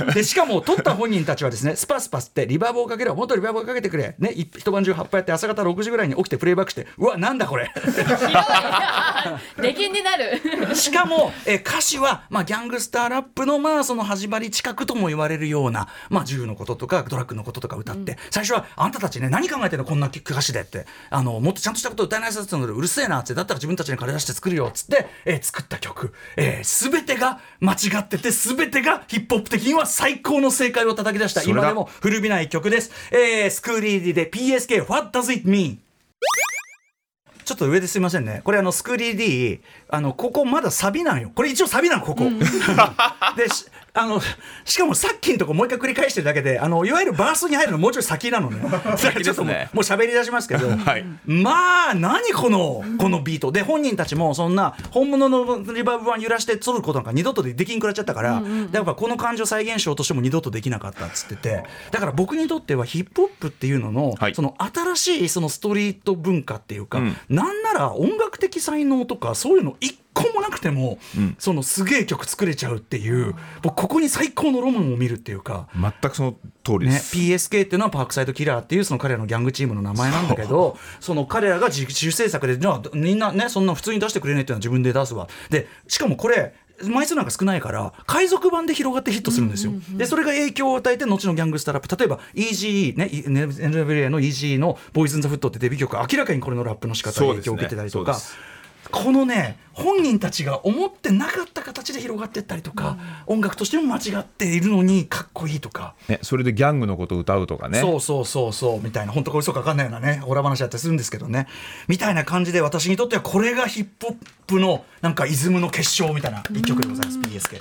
Speaker 1: でしかも撮った本人たちはですねスパスパスってリバーブをかけろ。もっとリバーブをかけてくれ、ね、い一晩中葉っぱやって朝方6時ぐらいに起きてプレイバックして。うわなんだこれ。
Speaker 2: 出禁になる。
Speaker 1: しかも、えー歌詞は、まあ、ギャングスターラップのまあその始まり近くとも言われるような、まあ、銃のこととかドラッグのこととか歌って、最初はあんたたちね何考えてんの？こんな歌詞でってあのもっとちゃんとしたこと歌えないやつだったのでうるせえなってだったら自分たちに金出して作るよっつって、えー作った曲、えー、全てが間違ってて全てがヒップホップ的には最高の正解を叩き出した今でも古びない曲です、えースクーリーディで PSK What does it mean? ちょっと上ですいませんね。これあのスクリー D あのここまだサビなんよ。これ一応サビなのここ。でしあのしかもさっきのとこもう一回繰り返してるだけであのいわゆるバースに入るのもうちょい先なのね。ちょっともう喋り出しますけど、
Speaker 4: はい。
Speaker 1: まあ何このこのビート。で本人たちもそんな本物のリバーブ版揺らして撮ることなんか二度とできんくらっちゃったから、だからこの感情再現しようとしても二度とできなかったっつってて。だから僕にとってはヒップホップっていうのの、
Speaker 4: はい。
Speaker 1: その新しいそのストリート文化っていうか、
Speaker 4: うん。
Speaker 1: なんなら音楽的才能とかそういうの一個もなくても、
Speaker 4: ん。
Speaker 1: そのすげえ曲作れちゃうっていう僕ここに最高のロマンを見るっていうか。
Speaker 4: 全くその通りで
Speaker 1: ね、
Speaker 4: す、
Speaker 1: PSK っていうのはパークサイドキラーっていうその彼らのギャングチームの名前なんだけどその彼らが自主制作でじゃあみんなねそんな普通に出してくれないっていうのは自分で出すわ。でしかもこれ枚数なんか少ないから海賊版で広がってヒットするんですよ、でそれが影響を与えて後のギャングスターラップ。例えば EGE ね NWA の EGE の「ボーイズ・ン・ザ・フット」ってデビュー曲明らかにこれのラップの仕方に影響を受けてたりとか、
Speaker 4: そうですね
Speaker 1: このね本人たちが思ってなかった形で広がっていったりとか、音楽としても間違っているのにかっこいいとか。
Speaker 4: ね、それでギャングのことを歌うとかね。
Speaker 1: そうそうそうそうみたいな本当これ嘘か分かんないようなねオラ話だったりするんですけどね。みたいな感じで私にとってはこれがヒップホップのなんかイズムの結晶みたいな一曲でございます PSK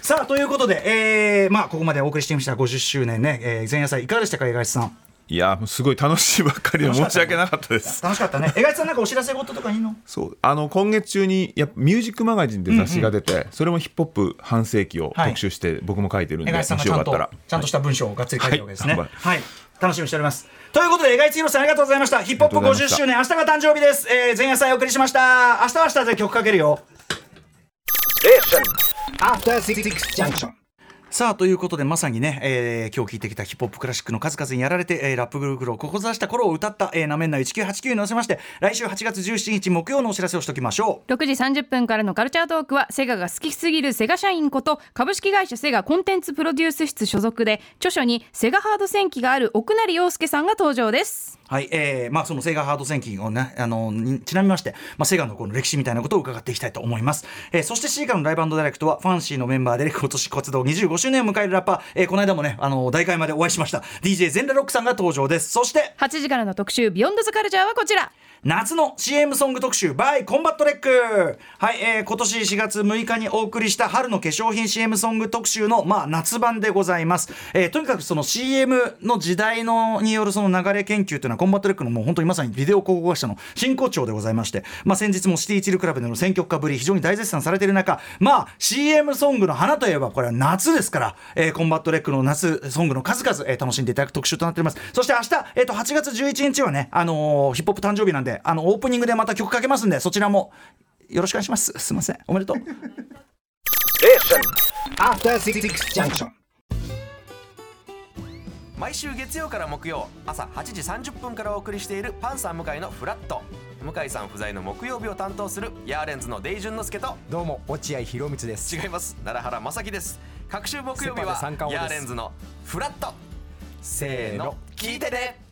Speaker 1: さあということで、えーまあここまでお送りしてみました50周年ね、えー前夜祭いかがでしたか江頭さん？
Speaker 4: いやもうすごい楽しいばっかりで申し訳なかったです。
Speaker 1: 楽しかったね。江頭さんなんかお知らせ事とかいいの？
Speaker 4: そう。あの今月中にやっぱミュージックマガジンで雑誌が出て、それもヒップホップ半世紀を
Speaker 1: はい
Speaker 4: 特集して、僕も書いてるんで、
Speaker 1: 江
Speaker 4: も
Speaker 1: 頭さんがちゃんと
Speaker 4: しよかったら。
Speaker 1: ちゃんとした文章をがっつり書いてるわけですね。
Speaker 4: はい。
Speaker 1: はい、楽しみにしております。ということで江頭宏さんありがとうございました。ヒップホップ50
Speaker 4: ありがとうございました。
Speaker 1: 周年明日が誕生日です、えー前夜祭お送りしました。明日は明日で曲かけるよ。
Speaker 3: After Six Junction.
Speaker 1: さあということでまさにね、えー今日聴いてきたヒップホップクラシックの数々にやられて、えーラップグループを志した頃を歌った、えー、なめんな1989に乗せまして来週8月17日木曜のお知らせをしておきましょう。
Speaker 2: 6時30分からのカルチャートークはセガが好きすぎるセガ社員こと株式会社セガコンテンツプロデュース室所属で著書にセガハード戦記がある奥成洋介さんが登場です。
Speaker 1: はい、えー、まあそのセガハード戦記をね、あの、ちなみまして、まあセガのこの歴史みたいなことを伺っていきたいと思います。えー、そしてシーガのライブダイレクトは、ファンシーのメンバーで今年活動25周年を迎えるラッパー、えー、この間もね、あの、大会までお会いしました、DJ ゼンラロックさんが登場です。そして、
Speaker 2: 8時からの特集ビヨンドズカルチャーはこちら
Speaker 1: 夏の CM ソング特集 by コンバットレック。はい、えー今年4月6日にお送りした春の化粧品 CM ソング特集の、まあ、夏版でございます、えーとにかくその CM の時代のによるその流れ研究というのはコンバットレックのもう本当にまさにビデオ考古学者の真骨頂でございまして、まあ、先日もシティチルクラブでの選曲家ぶり非常に大絶賛されている中まあ CM ソングの花といえばこれは夏ですから、えーコンバットレックの夏ソングの数々、えー楽しんでいただく特集となっております。そして明日、えー、と8月11日はね、あのーヒップホップ誕生日なんであのオープニングでまた曲かけますんでそちらもよろしくお願いします。すいません。おめでとう。
Speaker 3: After Six Junction.
Speaker 6: 毎週月曜から木曜朝8時30分からお送りしているパンサー向井のフラット。向井さん不在の木曜日を担当するヤーレンズのデイジュンの之介と
Speaker 7: どうも落合博満です。
Speaker 6: 違います。奈良原正樹です。各週木曜日はヤーレンズのフラット。せーの聞いてね